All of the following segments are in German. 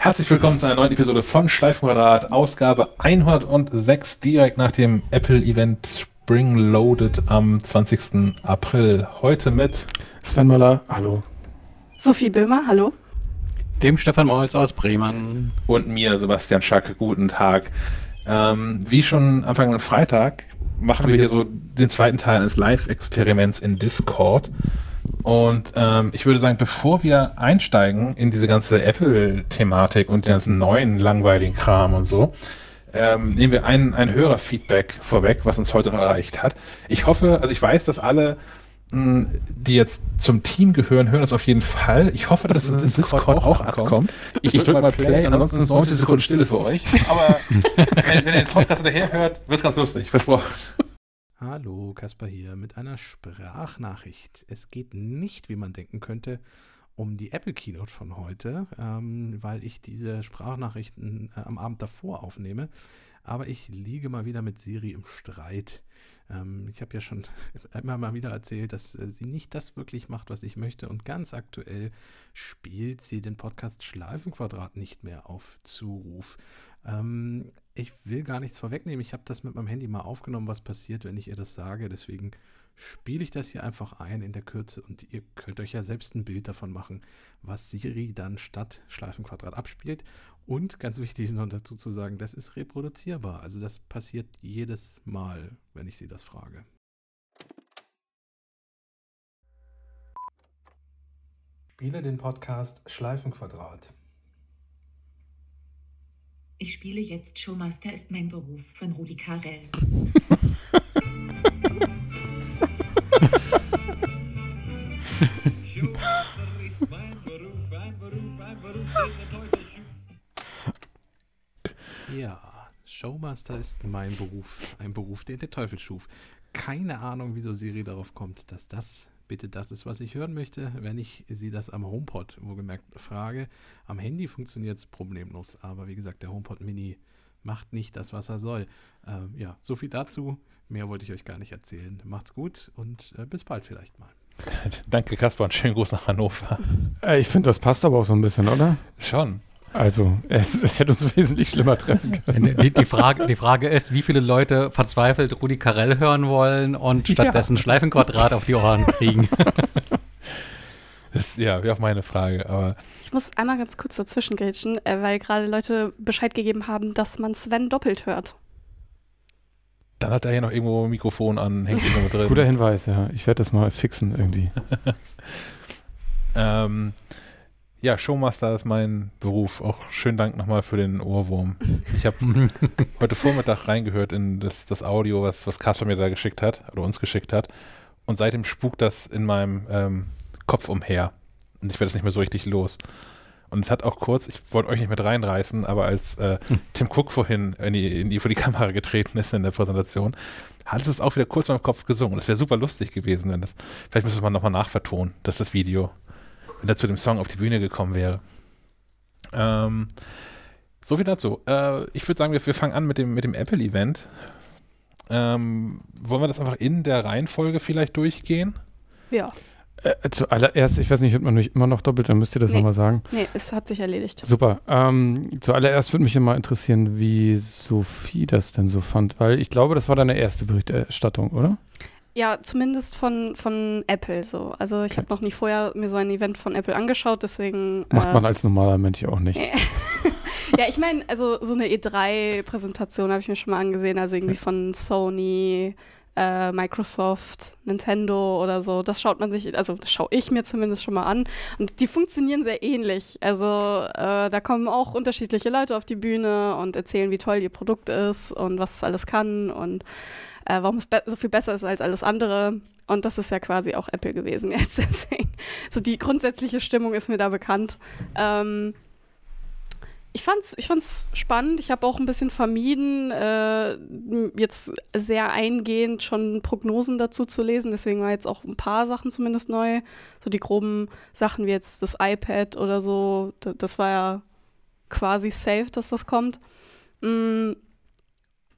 Herzlich willkommen zu einer neuen Episode von Schleifenquadrat, Ausgabe 106, direkt nach dem Apple-Event Spring Loaded am 20. April. Heute mit Sven Möller, hallo. Sophie Böhmer, hallo. Dem Stefan Molz aus Bremen. Und mir, Sebastian Schack, guten Tag. Ähm, wie schon Anfang am Freitag machen wir hier so den zweiten Teil eines Live-Experiments in Discord. Und ähm, ich würde sagen, bevor wir einsteigen in diese ganze Apple-Thematik und den ganzen neuen langweiligen Kram und so, ähm, nehmen wir ein, ein Hörerfeedback vorweg, was uns heute noch erreicht hat. Ich hoffe, also ich weiß, dass alle, mh, die jetzt zum Team gehören, hören das auf jeden Fall. Ich hoffe, dass, dass es in Discord, Discord auch ankommt. Ich, ich drücke mal Play, ansonsten ist 90 Sekunden Stille für euch. Aber wenn, wenn ihr den Podcast daher hört, wird es ganz lustig, versprochen. Hallo, Kasper hier mit einer Sprachnachricht. Es geht nicht, wie man denken könnte, um die Apple Keynote von heute, ähm, weil ich diese Sprachnachrichten äh, am Abend davor aufnehme. Aber ich liege mal wieder mit Siri im Streit. Ähm, ich habe ja schon immer mal wieder erzählt, dass äh, sie nicht das wirklich macht, was ich möchte. Und ganz aktuell spielt sie den Podcast Schleifenquadrat nicht mehr auf Zuruf. Ähm, ich will gar nichts vorwegnehmen. Ich habe das mit meinem Handy mal aufgenommen, was passiert, wenn ich ihr das sage. Deswegen spiele ich das hier einfach ein in der Kürze und ihr könnt euch ja selbst ein Bild davon machen, was Siri dann statt Schleifenquadrat abspielt. Und ganz wichtig ist noch dazu zu sagen, das ist reproduzierbar. Also das passiert jedes Mal, wenn ich sie das frage. Spiele den Podcast Schleifenquadrat. Ich spiele jetzt Showmaster ist mein Beruf von Rudi Carell. Showmaster ist mein Beruf, ein Beruf, ein Beruf, der Teufel Ja, Showmaster ist mein Beruf, ein Beruf, den der Teufel schuf. Keine Ahnung, wieso Siri darauf kommt, dass das bitte das ist, was ich hören möchte, wenn ich sie das am HomePod, wohlgemerkt, frage. Am Handy funktioniert es problemlos, aber wie gesagt, der HomePod Mini macht nicht das, was er soll. Ähm, ja, so viel dazu. Mehr wollte ich euch gar nicht erzählen. Macht's gut und äh, bis bald vielleicht mal. Danke, Kasper, und schönen Gruß nach Hannover. Äh, ich finde, das passt aber auch so ein bisschen, oder? Schon. Also, es hätte uns wesentlich schlimmer treffen können. Die, die, Frage, die Frage ist, wie viele Leute verzweifelt Rudi Carell hören wollen und stattdessen ja. Schleifenquadrat auf die Ohren kriegen. Das, ja, wäre auch meine Frage, aber. Ich muss einmal ganz kurz dazwischen grätschen, äh, weil gerade Leute Bescheid gegeben haben, dass man Sven doppelt hört. Dann hat er hier noch irgendwo ein Mikrofon an, hängt irgendwo drin. Guter Hinweis, ja. Ich werde das mal fixen irgendwie. ähm, ja, Showmaster ist mein Beruf. Auch schönen Dank nochmal für den Ohrwurm. Ich habe heute Vormittag reingehört in das, das Audio, was, was Kasper mir da geschickt hat, oder uns geschickt hat. Und seitdem spukt das in meinem ähm, Kopf umher. Und ich werde es nicht mehr so richtig los. Und es hat auch kurz, ich wollte euch nicht mit reinreißen, aber als äh. Tim Cook vorhin in die, in die, vor die Kamera getreten ist in der Präsentation, hat es auch wieder kurz in meinem Kopf gesungen. Das wäre super lustig gewesen, wenn das, vielleicht müsste man nochmal nachvertonen, dass das Video wenn er zu dem Song auf die Bühne gekommen wäre. Ähm, so viel dazu. Äh, ich würde sagen, wir, wir, fangen an mit dem, mit dem Apple-Event. Ähm, wollen wir das einfach in der Reihenfolge vielleicht durchgehen? Ja. Äh, zuallererst, ich weiß nicht, hört man nicht immer noch doppelt, dann müsst ihr das nee. nochmal sagen. Nee, es hat sich erledigt. Super. Ähm, zuallererst würde mich immer interessieren, wie Sophie das denn so fand, weil ich glaube, das war deine erste Berichterstattung, oder? Ja, zumindest von, von Apple so. Also ich okay. habe noch nie vorher mir so ein Event von Apple angeschaut, deswegen. Macht äh, man als normaler Mensch ja auch nicht. ja, ich meine, also so eine E3-Präsentation habe ich mir schon mal angesehen, also irgendwie von Sony, äh, Microsoft, Nintendo oder so. Das schaut man sich, also das schaue ich mir zumindest schon mal an. Und die funktionieren sehr ähnlich. Also äh, da kommen auch unterschiedliche Leute auf die Bühne und erzählen, wie toll ihr Produkt ist und was es alles kann und äh, warum es so viel besser ist als alles andere. Und das ist ja quasi auch Apple gewesen jetzt. Deswegen, so die grundsätzliche Stimmung ist mir da bekannt. Ähm, ich fand's, ich fand's spannend. Ich habe auch ein bisschen vermieden, äh, jetzt sehr eingehend schon Prognosen dazu zu lesen. Deswegen war jetzt auch ein paar Sachen zumindest neu. So die groben Sachen wie jetzt das iPad oder so. Das war ja quasi safe, dass das kommt. Mm,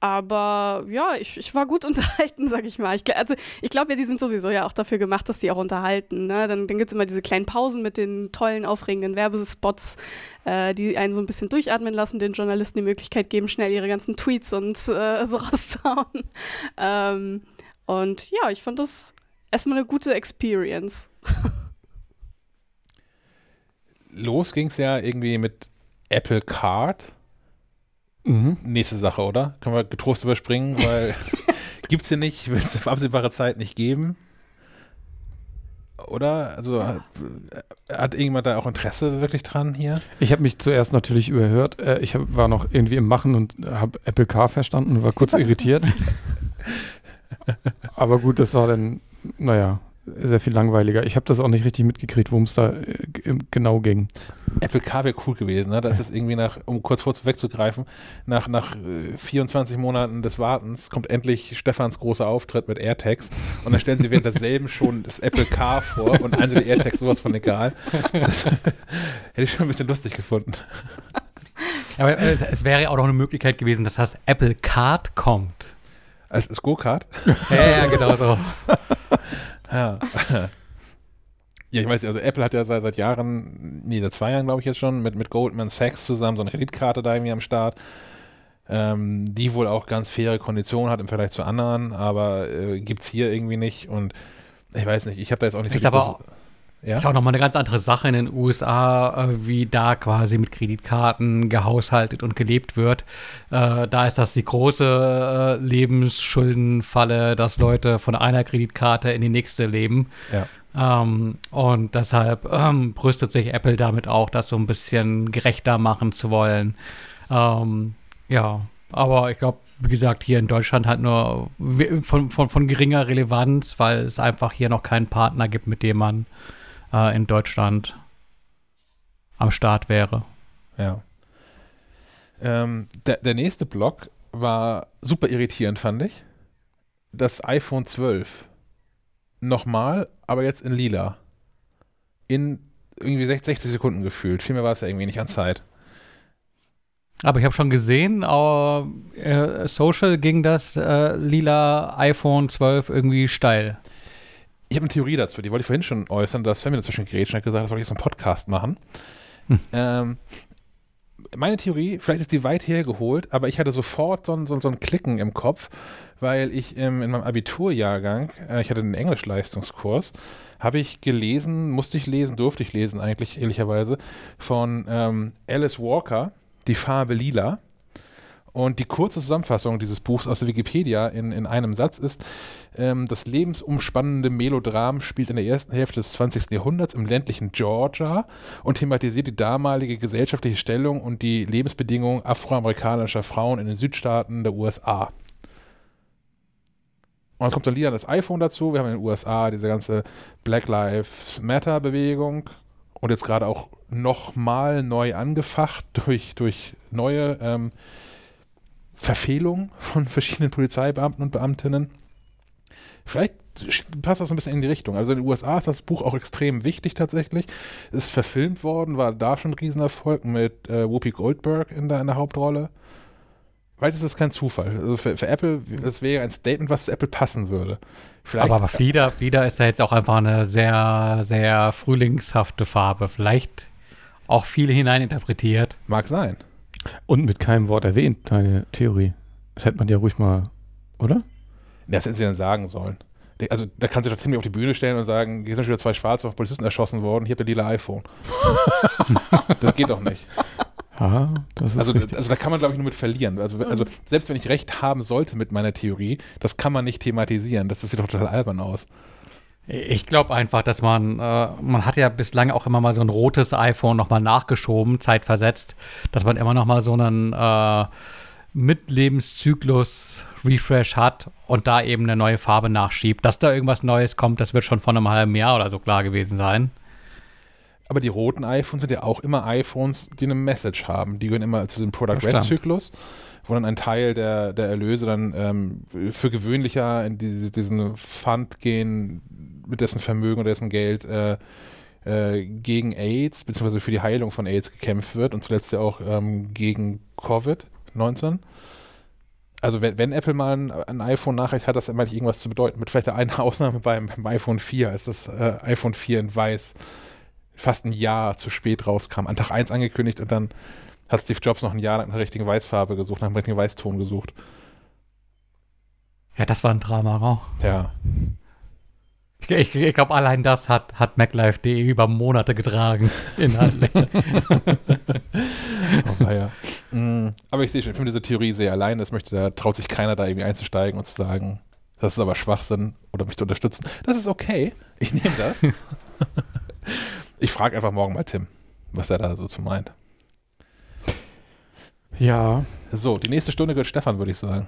Aber ja, ich, ich war gut unterhalten, sag ich mal. Ich, also ich glaube ja, die sind sowieso ja auch dafür gemacht, dass die auch unterhalten. Ne? Dann, dann gibt es immer diese kleinen Pausen mit den tollen, aufregenden Werbespots, äh, die einen so ein bisschen durchatmen lassen, den Journalisten die Möglichkeit geben, schnell ihre ganzen Tweets und äh, so rauszuhauen. Ähm, und ja, ich fand das erstmal eine gute Experience. Los ging es ja irgendwie mit Apple Card. Mhm. Nächste Sache, oder? Können wir getrost überspringen, weil gibt's hier nicht, wird es auf absehbare Zeit nicht geben. Oder? Also hat, hat irgendjemand da auch Interesse wirklich dran hier? Ich habe mich zuerst natürlich überhört. Äh, ich hab, war noch irgendwie im Machen und habe Apple Car verstanden und war kurz irritiert. Aber gut, das war dann, naja, sehr viel langweiliger. Ich habe das auch nicht richtig mitgekriegt, worum es da äh, genau ging. Apple Car wäre cool gewesen, ne? Da ist es irgendwie nach, um kurz vorwegzugreifen, nach, nach äh, 24 Monaten des Wartens kommt endlich Stefans großer Auftritt mit AirTags und dann stellen sie während derselben schon das Apple Car vor und eins der AirTags sowas von egal. Das hätte ich schon ein bisschen lustig gefunden. Aber es, es wäre ja auch noch eine Möglichkeit gewesen, dass das Apple Card kommt. Als das Go-Kart? Ja, ja, genau so. Ja. Ja, ich weiß nicht, also Apple hat ja seit, seit Jahren, nee, seit zwei Jahren glaube ich jetzt schon, mit, mit Goldman Sachs zusammen so eine Kreditkarte da irgendwie am Start, ähm, die wohl auch ganz faire Konditionen hat im Vergleich zu anderen, aber äh, gibt es hier irgendwie nicht und ich weiß nicht, ich habe da jetzt auch nicht Ist die aber auch- ja? Ist auch nochmal eine ganz andere Sache in den USA, äh, wie da quasi mit Kreditkarten gehaushaltet und gelebt wird. Äh, da ist das die große äh, Lebensschuldenfalle, dass Leute von einer Kreditkarte in die nächste leben. Ja. Ähm, und deshalb ähm, brüstet sich Apple damit auch, das so ein bisschen gerechter machen zu wollen. Ähm, ja, aber ich glaube, wie gesagt, hier in Deutschland halt nur von, von, von geringer Relevanz, weil es einfach hier noch keinen Partner gibt, mit dem man äh, in Deutschland am Start wäre. Ja. Ähm, der, der nächste Block war super irritierend, fand ich. Das iPhone 12. Nochmal, aber jetzt in lila. In irgendwie 60 Sekunden gefühlt. Viel mehr war es ja irgendwie nicht an Zeit. Aber ich habe schon gesehen, äh, Social ging das äh, lila iPhone 12 irgendwie steil. Ich habe eine Theorie dazu, die wollte ich vorhin schon äußern, dass Sven mir dazwischen gerätscht und hat gesagt, das soll ich jetzt einen Podcast machen. Hm. Ähm, meine Theorie, vielleicht ist die weit hergeholt, aber ich hatte sofort so ein, so, so ein Klicken im Kopf, weil ich ähm, in meinem Abiturjahrgang, äh, ich hatte einen Englischleistungskurs, habe ich gelesen, musste ich lesen, durfte ich lesen eigentlich, ehrlicherweise, von ähm, Alice Walker, Die Farbe Lila. Und die kurze Zusammenfassung dieses Buchs aus der Wikipedia in, in einem Satz ist, ähm, das lebensumspannende Melodram spielt in der ersten Hälfte des 20. Jahrhunderts im ländlichen Georgia und thematisiert die damalige gesellschaftliche Stellung und die Lebensbedingungen afroamerikanischer Frauen in den Südstaaten der USA. Und es kommt dann wieder das iPhone dazu. Wir haben in den USA diese ganze Black Lives Matter Bewegung und jetzt gerade auch nochmal neu angefacht durch, durch neue ähm, Verfehlungen von verschiedenen Polizeibeamten und Beamtinnen. Vielleicht passt das so ein bisschen in die Richtung. Also in den USA ist das Buch auch extrem wichtig tatsächlich. Ist verfilmt worden, war da schon ein Riesenerfolg mit äh, Whoopi Goldberg in der, in der Hauptrolle. Vielleicht ist das kein Zufall. Also für, für Apple, das wäre ein Statement, was zu Apple passen würde. Vielleicht, Aber, aber Flieder, Flieder ist ja jetzt auch einfach eine sehr, sehr frühlingshafte Farbe. Vielleicht auch viel hineininterpretiert. mag sein. Und mit keinem Wort erwähnt, deine Theorie. Das hätte man ja ruhig mal, oder? Das hätten sie dann sagen sollen. Also da kann sich doch Tim auf die Bühne stellen und sagen, hier sind schon wieder zwei Schwarze auf Polizisten erschossen worden, hier habt ihr lila iPhone. das geht doch nicht. Ja, das ist Also, richtig. also da kann man, glaube ich, nur mit verlieren. Also, also selbst wenn ich recht haben sollte mit meiner Theorie, das kann man nicht thematisieren. Das sieht doch total albern aus. Ich glaube einfach, dass man, äh, man hat ja bislang auch immer mal so ein rotes iPhone nochmal nachgeschoben, zeitversetzt, dass man immer nochmal so einen äh, Mitlebenszyklus-Refresh hat und da eben eine neue Farbe nachschiebt. Dass da irgendwas Neues kommt, das wird schon vor einem halben Jahr oder so klar gewesen sein. Aber die roten iPhones sind ja auch immer iPhones, die eine Message haben. Die gehören immer zu diesem Product Das Red stimmt. Zyklus, wo dann ein Teil der, der Erlöse dann ähm, für gewöhnlicher in diese, diesen Fund gehen, mit dessen Vermögen oder dessen Geld äh, äh, gegen AIDS, beziehungsweise für die Heilung von AIDS gekämpft wird und zuletzt ja auch ähm, gegen Covid-19. also wenn, wenn Apple mal ein, ein iPhone nachreicht, hat das immer nicht irgendwas zu bedeuten. Mit vielleicht einer Ausnahme beim, beim iPhone 4, als das äh, iPhone 4 in weiß fast ein Jahr zu spät rauskam. An Tag 1 angekündigt und dann hat Steve Jobs noch ein Jahr nach einer richtigen Weißfarbe gesucht, nach einem richtigen Weißton gesucht. Ja, das war ein Drama, auch. Ja. Ich, ich, ich glaube, allein das hat, hat MacLife.de über Monate getragen. Inhaltlich. Oh, ja. mm, aber ich sehe schon, ich finde diese Theorie sehr allein. Das möchte, da traut sich keiner da irgendwie einzusteigen und zu sagen, das ist aber Schwachsinn oder mich zu unterstützen. Das ist okay. Ich nehme das. ich frage einfach morgen mal Tim, was er da so zu meint. Ja, So, die nächste Stunde gehört Stefan, würde ich sagen.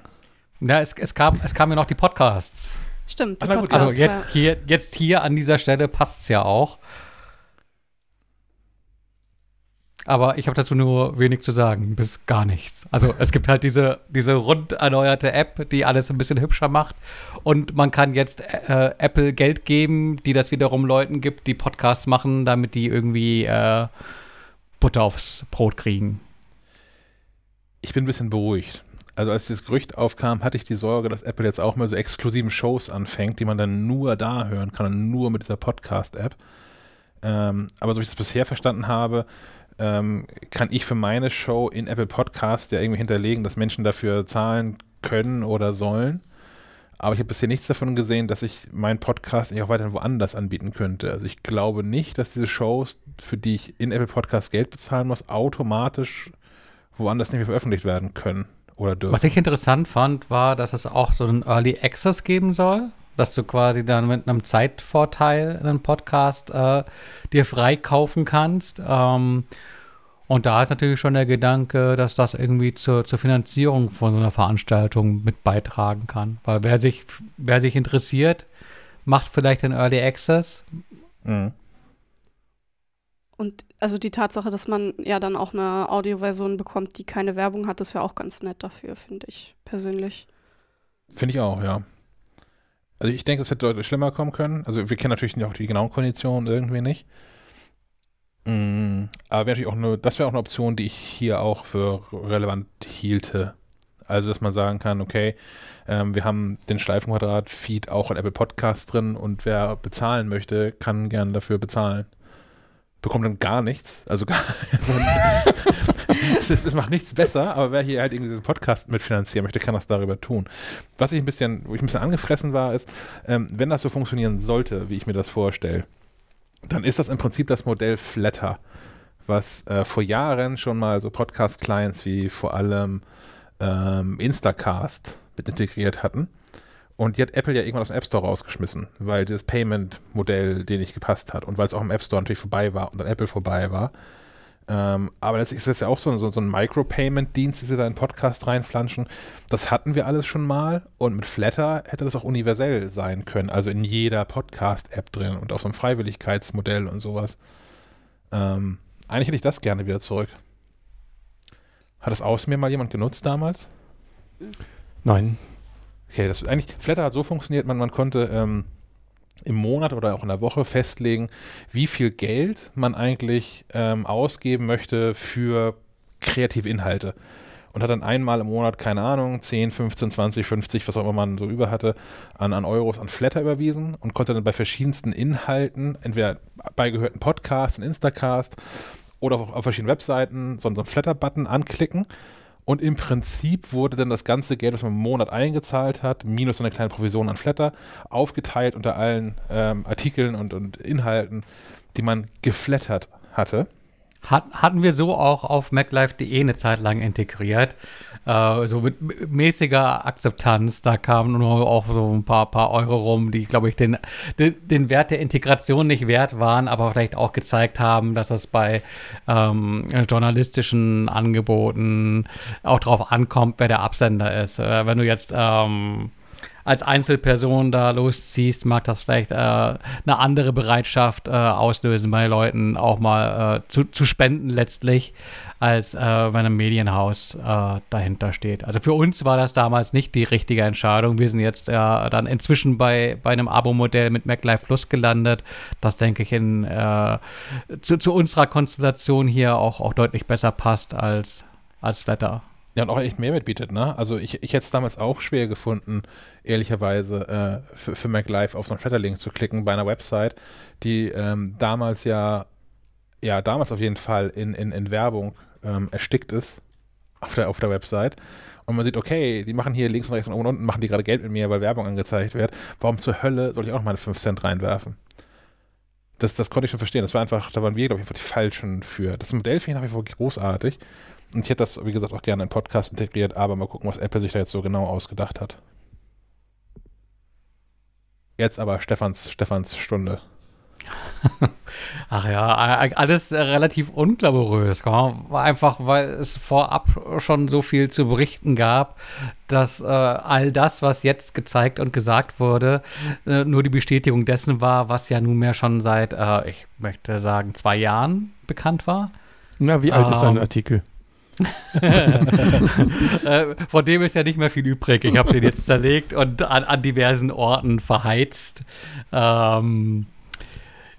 ja, es, es, kam, es kamen ja noch die Podcasts. Stimmt. die Podcasts, Also jetzt hier, jetzt hier an dieser Stelle passt es ja auch. Aber ich habe dazu nur wenig zu sagen, bis gar nichts. Also es gibt halt diese, diese rund erneuerte App, die alles ein bisschen hübscher macht. Und man kann jetzt äh, Apple Geld geben, die das wiederum Leuten gibt, die Podcasts machen, damit die irgendwie äh, Butter aufs Brot kriegen. Ich bin ein bisschen beruhigt. Also als das Gerücht aufkam, hatte ich die Sorge, dass Apple jetzt auch mal so exklusiven Shows anfängt, die man dann nur da hören kann nur mit dieser Podcast-App. Ähm, aber so wie ich das bisher verstanden habe, ähm, kann ich für meine Show in Apple Podcast ja irgendwie hinterlegen, dass Menschen dafür zahlen können oder sollen. Aber ich habe bisher nichts davon gesehen, dass ich meinen Podcast nicht auch weiterhin woanders anbieten könnte. Also ich glaube nicht, dass diese Shows, für die ich in Apple Podcast Geld bezahlen muss, automatisch woanders nicht mehr veröffentlicht werden können oder dürfen. Was ich interessant fand, war, dass es auch so einen Early Access geben soll, dass du quasi dann mit einem Zeitvorteil einen Podcast äh, dir freikaufen kannst. Ähm, und da ist natürlich schon der Gedanke, dass das irgendwie zur, zur Finanzierung von so einer Veranstaltung mit beitragen kann. Weil wer sich, wer sich interessiert, macht vielleicht den Early Access. Mhm. Und also die Tatsache, dass man ja dann auch eine Audioversion bekommt, die keine Werbung hat, ist ja auch ganz nett dafür, finde ich persönlich. Finde ich auch, ja. Also ich denke, es hätte deutlich schlimmer kommen können. Also wir kennen natürlich auch die genauen Konditionen irgendwie nicht. Mm, aber wäre natürlich auch eine, das wäre auch eine Option, die ich hier auch für relevant hielte. Also, dass man sagen kann, okay, ähm, wir haben den Schleifenquadrat-Feed auch in Apple Podcasts drin und wer bezahlen möchte, kann gerne dafür bezahlen. Bekommt dann gar nichts. Also gar, es, macht nichts besser, aber wer hier halt irgendwie diesen Podcast mitfinanzieren möchte, kann das darüber tun. Was ich ein bisschen, wo ich ein bisschen angefressen war, ist, ähm, wenn das so funktionieren sollte, wie ich mir das vorstelle, dann ist das im Prinzip das Modell Flatter, was äh, vor Jahren schon mal so Podcast-Clients wie vor allem ähm, Instacast mit integriert hatten. Und die hat Apple ja irgendwann aus dem App Store rausgeschmissen, weil das Payment-Modell denen nicht gepasst hat und weil es auch im App Store natürlich vorbei war und an Apple vorbei war. Ähm, aber letztlich ist das ja auch so, so, so ein Micro-Payment-Dienst, die sie da in Podcast reinflanschen. Das hatten wir alles schon mal und mit Flatter hätte das auch universell sein können, also in jeder Podcast-App drin und auf so einem Freiwilligkeitsmodell und sowas. Ähm, eigentlich hätte ich das gerne wieder zurück. Hat das aus mir mal jemand genutzt damals? nein. Okay, das eigentlich, Flatter hat so funktioniert, man, man konnte ähm, im Monat oder auch in der Woche festlegen, wie viel Geld man eigentlich ähm, ausgeben möchte für kreative Inhalte. Und hat dann einmal im Monat, keine Ahnung, 10, 15, 20, 50, was auch immer man so über hatte, an, an Euros an Flatter überwiesen und konnte dann bei verschiedensten Inhalten, entweder bei gehörten Podcasts, in Instacast oder auch auf verschiedenen Webseiten, so einen Flatter-Button anklicken und im Prinzip wurde dann das ganze Geld, was man im Monat eingezahlt hat, minus eine kleine Provision an Flatter, aufgeteilt unter allen ähm, Artikeln und, und Inhalten, die man geflattert hatte. Hat, hatten wir so auch auf MacLife.de eine Zeit lang integriert. Äh, so mit mäßiger Akzeptanz. Da kamen nur auch so ein paar, paar Euro rum, die, glaube ich, den, den, den Wert der Integration nicht wert waren, aber vielleicht auch gezeigt haben, dass es bei ähm, journalistischen Angeboten auch darauf ankommt, wer der Absender ist. Äh, wenn du jetzt ähm, als Einzelperson da losziehst, mag das vielleicht äh, eine andere Bereitschaft äh, auslösen bei Leuten, auch mal äh, zu, zu spenden letztlich, als äh, wenn ein Medienhaus äh, dahinter steht. Also für uns war das damals nicht die richtige Entscheidung. Wir sind jetzt äh, dann inzwischen bei, bei einem Abo-Modell mit MacLife Plus gelandet, das denke ich in, zu, zu unserer Konstellation hier auch, auch deutlich besser passt als, als Flatter. Ja, und auch echt Mehrwert bietet, ne? Also ich, ich hätte es damals auch schwer gefunden, ehrlicherweise äh, für, für Mac Live auf so einen Flatterlink zu klicken bei einer Website, die ähm, damals ja, ja, damals auf jeden Fall in, in, in Werbung ähm, erstickt ist auf der, auf der Website. Und man sieht, okay, die machen hier links und rechts und oben und unten machen die gerade Geld mit mir, weil Werbung angezeigt wird. Warum zur Hölle soll ich auch noch meine 5 Cent reinwerfen? Das, das konnte ich schon verstehen. Das war einfach, da waren wir, glaube ich, einfach die Falschen für. Das Modell finde ich nach wie vor großartig. Und ich hätte das, wie gesagt, auch gerne in Podcast integriert, aber mal gucken, was Apple sich da jetzt so genau ausgedacht hat. Jetzt aber Stefans, Stefans Stunde. Ach ja, alles relativ unglamourös. War einfach, weil es vorab schon so viel zu berichten gab, dass äh, all das, was jetzt gezeigt und gesagt wurde, äh, nur die Bestätigung dessen war, was ja nunmehr schon seit, äh, ich möchte sagen, zwei Jahren bekannt war. Na, wie alt ähm, ist dein Artikel? Äh, von dem ist ja nicht mehr viel übrig. Ich habe den jetzt zerlegt und an, an diversen Orten verheizt. Ähm,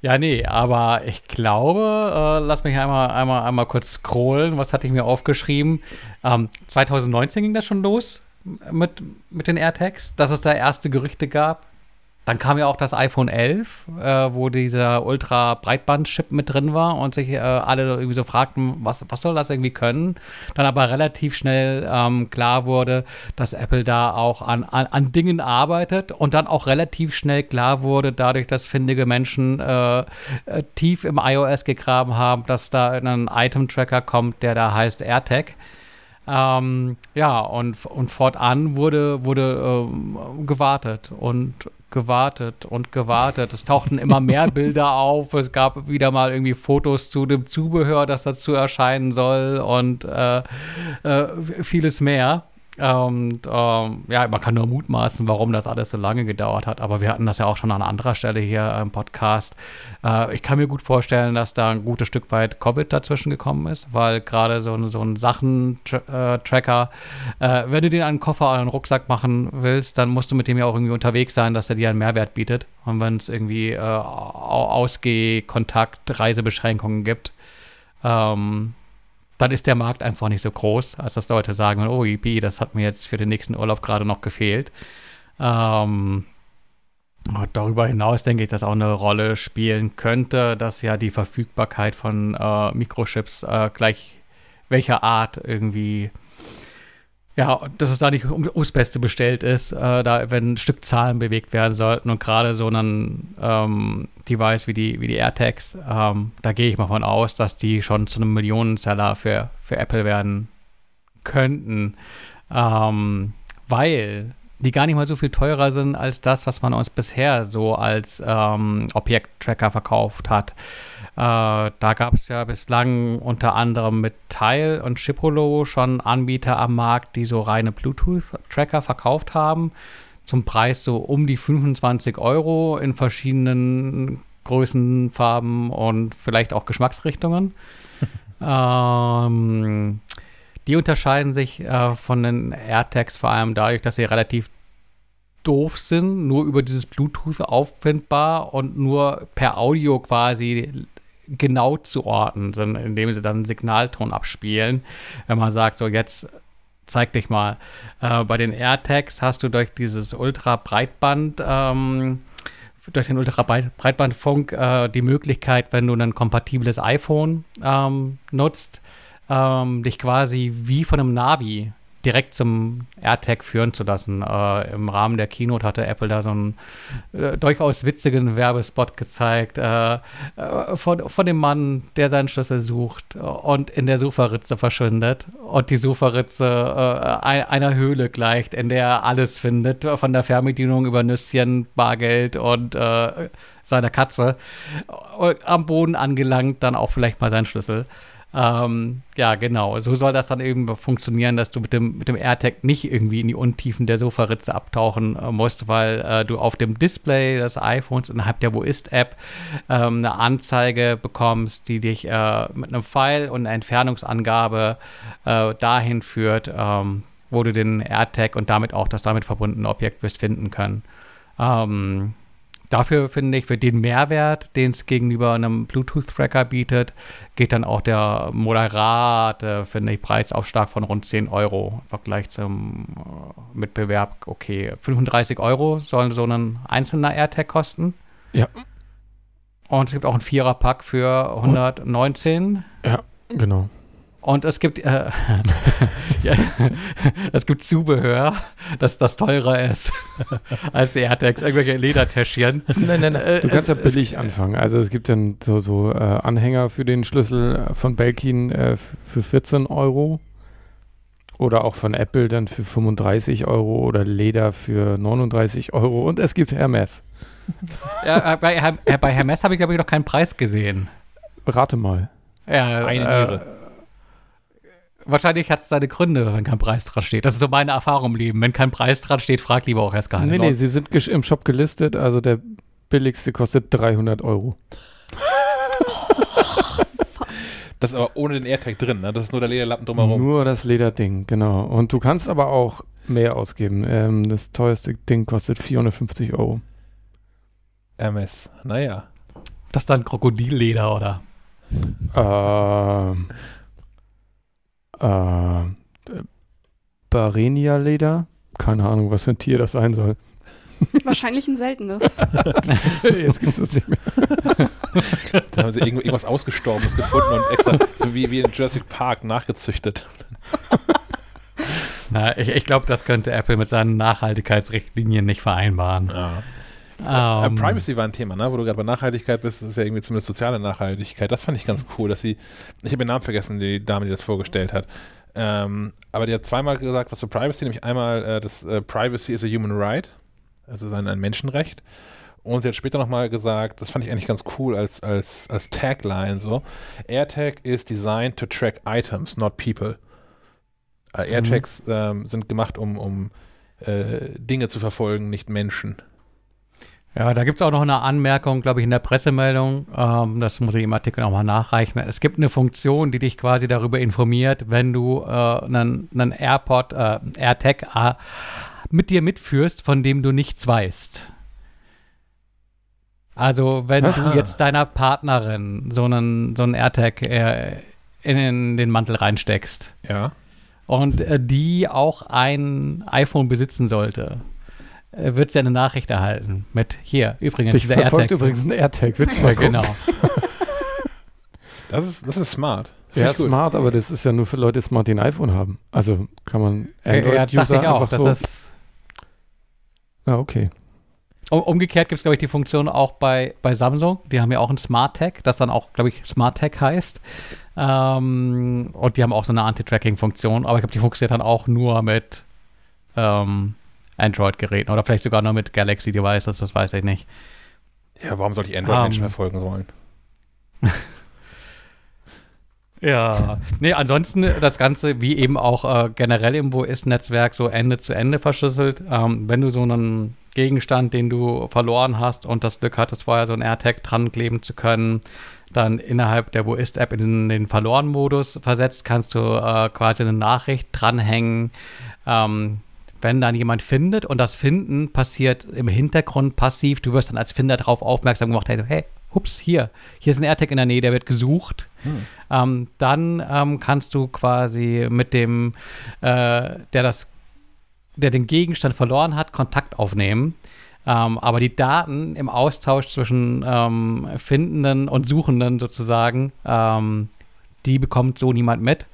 ja, nee, aber ich glaube, äh, lass mich einmal, einmal, einmal kurz scrollen. Was hatte ich mir aufgeschrieben? Ähm, 2019 ging das schon los mit, mit den AirTags, dass es da erste Gerüchte gab. Dann kam ja auch das iPhone 11, äh, wo dieser Ultra-Breitband-Chip mit drin war und sich äh, alle irgendwie so fragten, was, was soll das irgendwie können? Dann aber relativ schnell ähm, klar wurde, dass Apple da auch an, an, an, Dingen arbeitet und dann auch relativ schnell klar wurde, dadurch, dass findige Menschen äh, äh tief im iOS gegraben haben, dass da ein Item-Tracker kommt, der da heißt AirTag. Ähm, ja, und, und fortan wurde, wurde ähm, gewartet und gewartet und gewartet. Es tauchten immer mehr Bilder auf. Es gab wieder mal irgendwie Fotos zu dem Zubehör, das dazu erscheinen soll und äh, äh, vieles mehr. Und ähm, ja, man kann nur mutmaßen, warum das alles so lange gedauert hat. Aber wir hatten das ja auch schon an anderer Stelle hier im Podcast. Äh, ich kann mir gut vorstellen, dass da ein gutes Stück weit Covid dazwischen gekommen ist, weil gerade so, so ein Sachen-Tracker, äh, wenn du den einen Koffer oder einen Rucksack machen willst, dann musst du mit dem ja auch irgendwie unterwegs sein, dass der dir einen Mehrwert bietet. Und wenn es irgendwie äh, Ausgeh-, Kontakt-, Reisebeschränkungen gibt, ähm, dann ist der Markt einfach nicht so groß, als dass Leute sagen, oh, EP, das hat mir jetzt für den nächsten Urlaub gerade noch gefehlt. Ähm, darüber hinaus denke ich, dass auch eine Rolle spielen könnte, dass ja die Verfügbarkeit von äh, Mikrochips äh, gleich welcher Art irgendwie ja, dass es da nicht um, ums Beste bestellt ist, äh, da wenn Stückzahlen bewegt werden sollten und gerade so ein ähm, Device wie die, wie die AirTags, ähm, da gehe ich mal von aus, dass die schon zu einem Millionenseller für, für Apple werden könnten, ähm, weil die gar nicht mal so viel teurer sind als das, was man uns bisher so als ähm, Objekttracker verkauft hat. Äh, da gab es ja bislang unter anderem mit Tile und Chipolo schon Anbieter am Markt, die so reine Bluetooth-Tracker verkauft haben. Zum Preis so um die 25 Euro in verschiedenen Größen, Farben und vielleicht auch Geschmacksrichtungen. ähm, die unterscheiden sich äh, von den AirTags vor allem dadurch, dass sie relativ doof sind, nur über dieses Bluetooth auffindbar und nur per Audio quasi genau zu orten sind, indem sie dann einen Signalton abspielen. Wenn man sagt, so jetzt zeig dich mal. Äh, bei den AirTags hast du durch dieses Ultra-Breitband, ähm, durch den Ultra-Breitbandfunk äh, die Möglichkeit, wenn du ein kompatibles iPhone ähm, nutzt, ähm, dich quasi wie von einem Navi direkt zum AirTag führen zu lassen. Äh, Im Rahmen der Keynote hatte Apple da so einen äh, durchaus witzigen Werbespot gezeigt äh, äh von, von dem Mann, der seinen Schlüssel sucht und in der Sucherritze verschwindet und die Sucherritze äh, einer Höhle gleicht, in der er alles findet, von der Fernbedienung über Nüsschen, Bargeld und äh, seiner Katze. Und am Boden angelangt, dann auch vielleicht mal seinen Schlüssel. Ähm, ja, genau. So soll das dann eben funktionieren, dass du mit dem, mit dem AirTag nicht irgendwie in die Untiefen der Sofaritze abtauchen äh, musst, weil äh, du auf dem Display des iPhones innerhalb der Wo ist-App ähm, eine Anzeige bekommst, die dich äh, mit einem Pfeil und einer Entfernungsangabe äh, dahin führt, ähm, wo du den AirTag und damit auch das damit verbundene Objekt wirst finden können. Ähm, dafür finde ich, für den Mehrwert, den es gegenüber einem Bluetooth-Tracker bietet, geht dann auch der moderate, finde ich, Preisaufschlag von rund 10 Euro im Vergleich zum äh, Mitbewerb. Okay, 35 Euro soll so ein einzelner AirTag kosten. Ja. Und es gibt auch einen Vierer-Pack für 119. Genau. Und es gibt, äh, ja, es gibt Zubehör, das das teurer ist als die AirTags, irgendwelche Ledertäschchen. Nein, nein, nein. Du Äh, kannst ja es- billig anfangen. Also es gibt dann so, so äh, Anhänger für den Schlüssel von Belkin äh, für 14 Euro. Oder auch von Apple dann für 35 Euro oder Leder für 39 Euro. Und es gibt Hermes. Ja, äh, bei, äh, bei Hermes habe ich, glaube ich, noch keinen Preis gesehen. Rate mal. Ja, Eine äh, Niere. Wahrscheinlich hat es seine Gründe, wenn kein Preis dran steht. Das ist so meine Erfahrung im Leben. Wenn kein Preis dran steht, frag lieber auch erst gar Nee, nicht. nee, sie sind im Shop gelistet. Also der billigste kostet 300 Euro. Das ist aber ohne den AirTag drin, ne? Das ist nur der Lederlappen drumherum. Nur das Lederding, genau. Und du kannst aber auch mehr ausgeben. Ähm, das teuerste Ding kostet 450 Euro. MS. Naja. Das ist dann Krokodilleder, oder? Ähm, äh, Barenia-Leder? Keine Ahnung, was für ein Tier das sein soll. Wahrscheinlich ein seltenes. Jetzt gibt es das nicht mehr. Da haben sie irgend- irgendwas Ausgestorbenes gefunden und extra, so wie, wie in Jurassic Park, nachgezüchtet. Na, ich, ich glaube, das könnte Apple mit seinen Nachhaltigkeitsrichtlinien nicht vereinbaren. Äh, Ähm, Privacy war ein Thema, ne? wo du gerade bei Nachhaltigkeit bist, das ist ja irgendwie zumindest soziale Nachhaltigkeit. Das fand ich ganz cool, dass sie, ich habe den Namen vergessen, die Dame, die das vorgestellt hat. Ähm, aber die hat zweimal gesagt, was für Privacy, nämlich einmal, äh, das äh, Privacy is a human right, also ein, ein Menschenrecht. Und sie hat später nochmal gesagt, das fand ich eigentlich ganz cool als, als, als Tagline so, AirTag is designed to track items, not people. Äh, AirTags ähm, sind gemacht, um, um äh, Dinge zu verfolgen, nicht Menschen. Ja, da gibt es auch noch eine Anmerkung, glaube ich, in der Pressemeldung. Ähm, das muss ich im Artikel nochmal nachreichen. Es gibt eine Funktion, die dich quasi darüber informiert, wenn du äh, einen, einen AirPod, äh, AirTag äh, mit dir mitführst, von dem du nichts weißt. Also, wenn Was? du jetzt deiner Partnerin so einen, so einen AirTag äh, in den Mantel reinsteckst Ja. und äh, die auch ein iPhone besitzen sollte, wird sie eine Nachricht erhalten mit hier, übrigens, Dich verfolgt AirTag. übrigens ein AirTag. Willst du Ja, mal gucken? genau. Das ist, das ist smart. Ja, smart, aber das ist ja nur für Leute smart, die ein iPhone haben. Also kann man Ja, das dachte Android-User ich auch. einfach so. ist, Ja, okay. um, umgekehrt gibt es, glaube ich, die Funktion auch bei, bei Samsung. Die haben ja auch ein Smart Tag, das dann auch, glaube ich, Smart Tag heißt. Ähm, und die haben auch so eine Anti-Tracking-Funktion. Aber ich glaube, die funktioniert dann auch nur mit ähm, Android-Geräten oder vielleicht sogar nur mit Galaxy-Devices, das weiß ich nicht. Ja, warum sollte ich Android-Menschen Ähm. verfolgen sollen? Ja, nee, ansonsten das Ganze, wie eben auch äh, generell im Wo-Ist-Netzwerk, so Ende zu Ende verschlüsselt. Ähm, wenn du so einen Gegenstand, den du verloren hast und das Glück hattest, vorher so ein AirTag dran kleben zu können, dann innerhalb der Wo-Ist-App in den Verloren-Modus versetzt, kannst du äh, quasi eine Nachricht dranhängen, ähm, wenn dann jemand findet und das Finden passiert im Hintergrund passiv, du wirst dann als Finder darauf aufmerksam gemacht, hey, hey, hups, hier, hier ist ein AirTag in der Nähe, der wird gesucht. Ähm, dann ähm, kannst du quasi mit dem, äh, der das, der den Gegenstand verloren hat, Kontakt aufnehmen. Ähm, aber die Daten im Austausch zwischen ähm, Findenden und Suchenden sozusagen, ähm, die bekommt so niemand mit.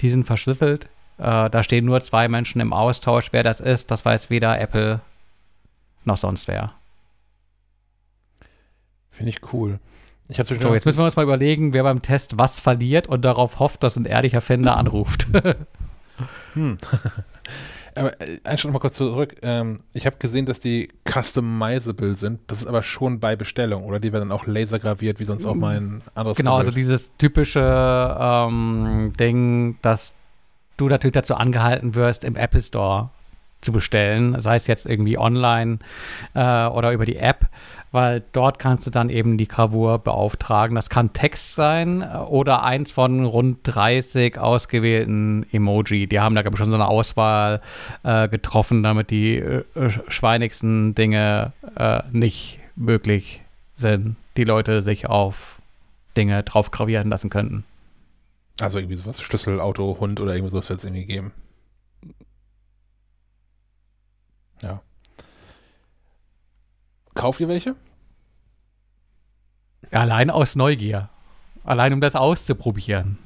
Die sind verschlüsselt. Äh, da stehen nur zwei Menschen im Austausch. Wer das ist, das weiß weder Apple noch sonst wer. Finde ich cool. Ich So, jetzt müssen wir uns mal überlegen, wer beim Test was verliert und darauf hofft, dass ein ehrlicher Finder anruft. Hm. aber äh, einen Schritt mal kurz zurück. Ähm, ich habe gesehen, dass die customizable sind. Das ist aber schon bei Bestellung, oder? Die werden dann auch lasergraviert, wie sonst auch mein anderes genau, also Gerät. dieses typische ähm, Ding, dass du natürlich dazu angehalten wirst, im Apple Store zu bestellen, sei es jetzt irgendwie online äh, oder über die App, weil dort kannst du dann eben die Gravur beauftragen. Das kann Text sein äh, oder eins von rund 30 ausgewählten Emoji. Die haben da, glaube ich, schon so eine Auswahl äh, getroffen, damit die äh, schweinigsten Dinge äh, nicht möglich sind, die Leute sich auf Dinge drauf gravieren lassen könnten. Also irgendwie sowas, Schlüssel, Auto, Hund oder irgendwie sowas wird es irgendwie geben. Ja. Kauft ihr welche? Allein aus Neugier. Allein um das auszuprobieren.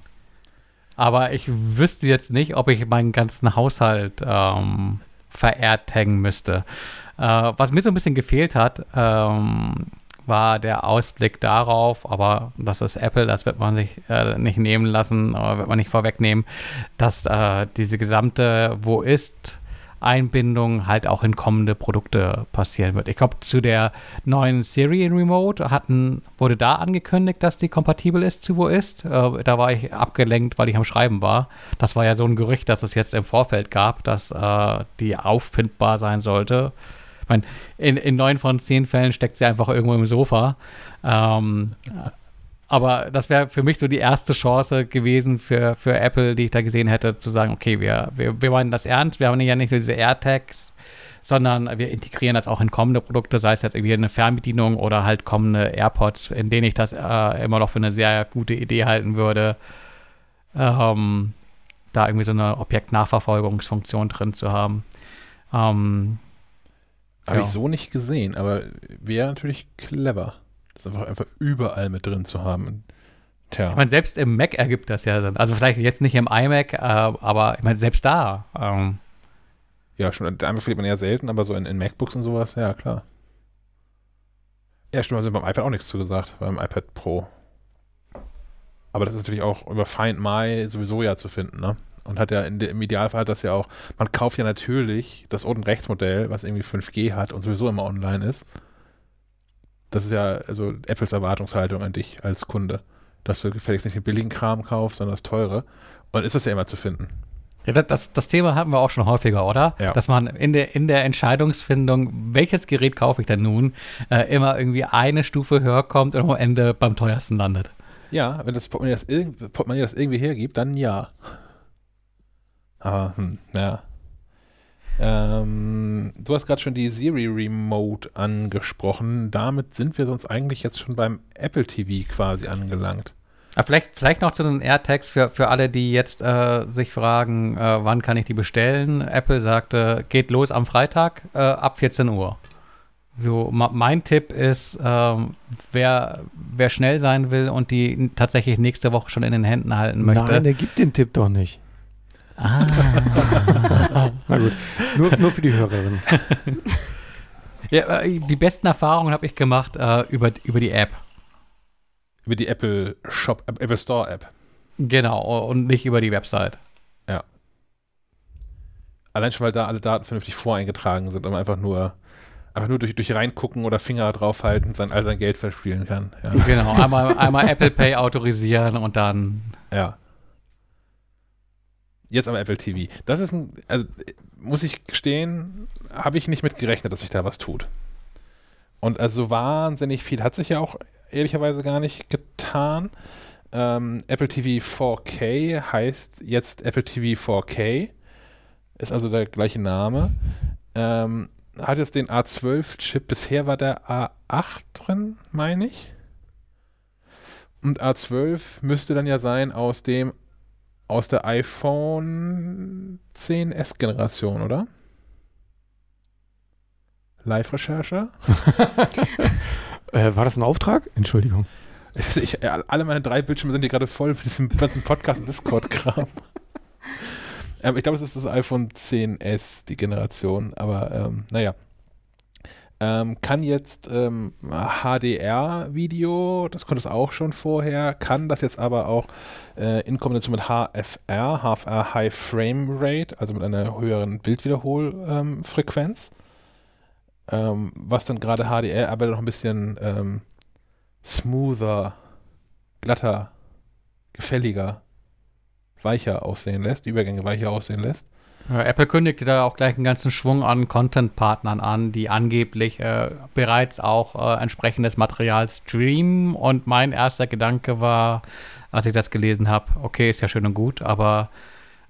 Aber ich wüsste jetzt nicht, ob ich meinen ganzen Haushalt ähm, verehrt hängen müsste. Äh, was mir so ein bisschen gefehlt hat, ähm, war der Ausblick darauf, aber das ist Apple, das wird man sich äh, nicht nehmen lassen, äh, wird man nicht vorwegnehmen, dass äh, diese gesamte Wo ist Einbindung halt auch in kommende Produkte passieren wird. Ich glaube, zu der neuen Siri Remote hatten, wurde da angekündigt, dass die kompatibel ist zu Wo ist. Äh, da war ich abgelenkt, weil ich am Schreiben war. Das war ja so ein Gerücht, dass es jetzt im Vorfeld gab, dass äh, die auffindbar sein sollte. Ich meine, in, in neun von zehn Fällen steckt sie einfach irgendwo im Sofa. Ähm, aber das wäre für mich so die erste Chance gewesen für, für Apple, die ich da gesehen hätte, zu sagen, okay, wir, wir, wir meinen das ernst, wir haben ja nicht nur diese AirTags, sondern wir integrieren das auch in kommende Produkte, sei es jetzt irgendwie eine Fernbedienung oder halt kommende AirPods, in denen ich das äh, immer noch für eine sehr gute Idee halten würde, ähm, da irgendwie so eine Objektnachverfolgungsfunktion drin zu haben. Ähm, Habe Ja. ich so nicht gesehen, aber wäre natürlich clever. Das einfach, einfach überall mit drin zu haben. Tja. Ich meine, selbst im Mac ergibt das ja Sinn. Also vielleicht jetzt nicht im iMac, äh, aber ich meine, selbst da. Ähm, Ja, schon. Einmal verliert man eher selten, aber so in, in MacBooks und sowas, ja, klar. Ja, stimmt, also beim iPad auch nichts zugesagt, beim iPad Pro. Aber das ist natürlich auch über Find My sowieso ja zu finden, ne? Und hat ja in, de- im Idealfall hat das ja auch, man kauft ja natürlich das unten Rechtsmodell, was irgendwie 5G hat und sowieso immer online ist. Das ist ja also Apples Erwartungshaltung an dich als Kunde, dass du gefälligst nicht den billigen Kram kaufst, sondern das teure. Und ist das ja immer zu finden. ja, das, das, Thema hatten wir auch schon häufiger, oder? Ja. Dass man in der, in der Entscheidungsfindung, welches Gerät kaufe ich denn nun, äh, immer irgendwie eine Stufe höher kommt und am Ende beim teuersten landet. Ja, wenn das Portemonnaie das, Portemonnaie das irgendwie hergibt, dann ja. Aber, hm, ja. Ähm, du hast gerade schon die Siri Remote angesprochen. Damit sind wir sonst eigentlich jetzt schon beim Apple TV quasi angelangt. Aber vielleicht, vielleicht noch zu den AirTags für, für alle, die jetzt äh, sich fragen, äh, wann kann ich die bestellen. Apple sagte, geht los am Freitag äh, ab 14 Uhr. So, mein Tipp ist, ähm, wer, wer schnell sein will und die tatsächlich nächste Woche schon in den Händen halten möchte. Nein, der gibt den Tipp doch nicht. Ah. Na gut, nur, nur für die Hörerin. ja, äh, die besten Erfahrungen habe ich gemacht äh, über, über die App. Über die Apple Shop, Apple Store App. Genau, und nicht über die Website. Allein schon, weil da alle Daten vernünftig voreingetragen sind und man einfach nur, einfach nur durch, durch reingucken oder Finger draufhalten sein, all sein Geld verspielen kann. Ja. Genau, einmal, einmal Apple Pay autorisieren und dann Ja. Jetzt aber Apple TV. Das ist ein, also, muss ich gestehen, habe ich nicht mit gerechnet, dass sich da was tut. Und also wahnsinnig viel hat sich ja auch ehrlicherweise gar nicht getan. Ähm, Apple TV 4K heißt jetzt Apple TV 4K. Ist also der gleiche Name. Ähm, hat jetzt den A12-Chip. Bisher war der A8 drin, meine ich. Und A12 müsste dann ja sein aus dem aus der iPhone 10s Generation, oder? Live-Recherche? Äh, war das ein Auftrag? Entschuldigung. Ich, ich, alle meine drei Bildschirme sind hier gerade voll mit diesem ganzen Podcast- und Discord-Kram. ähm, ich glaube, es ist das iPhone 10s, die Generation, aber ähm, naja. Ähm, kann jetzt ähm, HDR-Video, das konnte es auch schon vorher, kann das jetzt aber auch äh, in Kombination mit HFR, HFR High Frame Rate, also mit einer höheren Bildwiederholfrequenz, ähm, was dann gerade HDR aber noch ein bisschen ähm, smoother, glatter, gefälliger, weicher aussehen lässt, die Übergänge weicher aussehen lässt. Apple kündigte da auch gleich einen ganzen Schwung an Content-Partnern an, die angeblich äh, bereits auch äh, entsprechendes Material streamen. Und mein erster Gedanke war, als ich das gelesen habe, okay, ist ja schön und gut, aber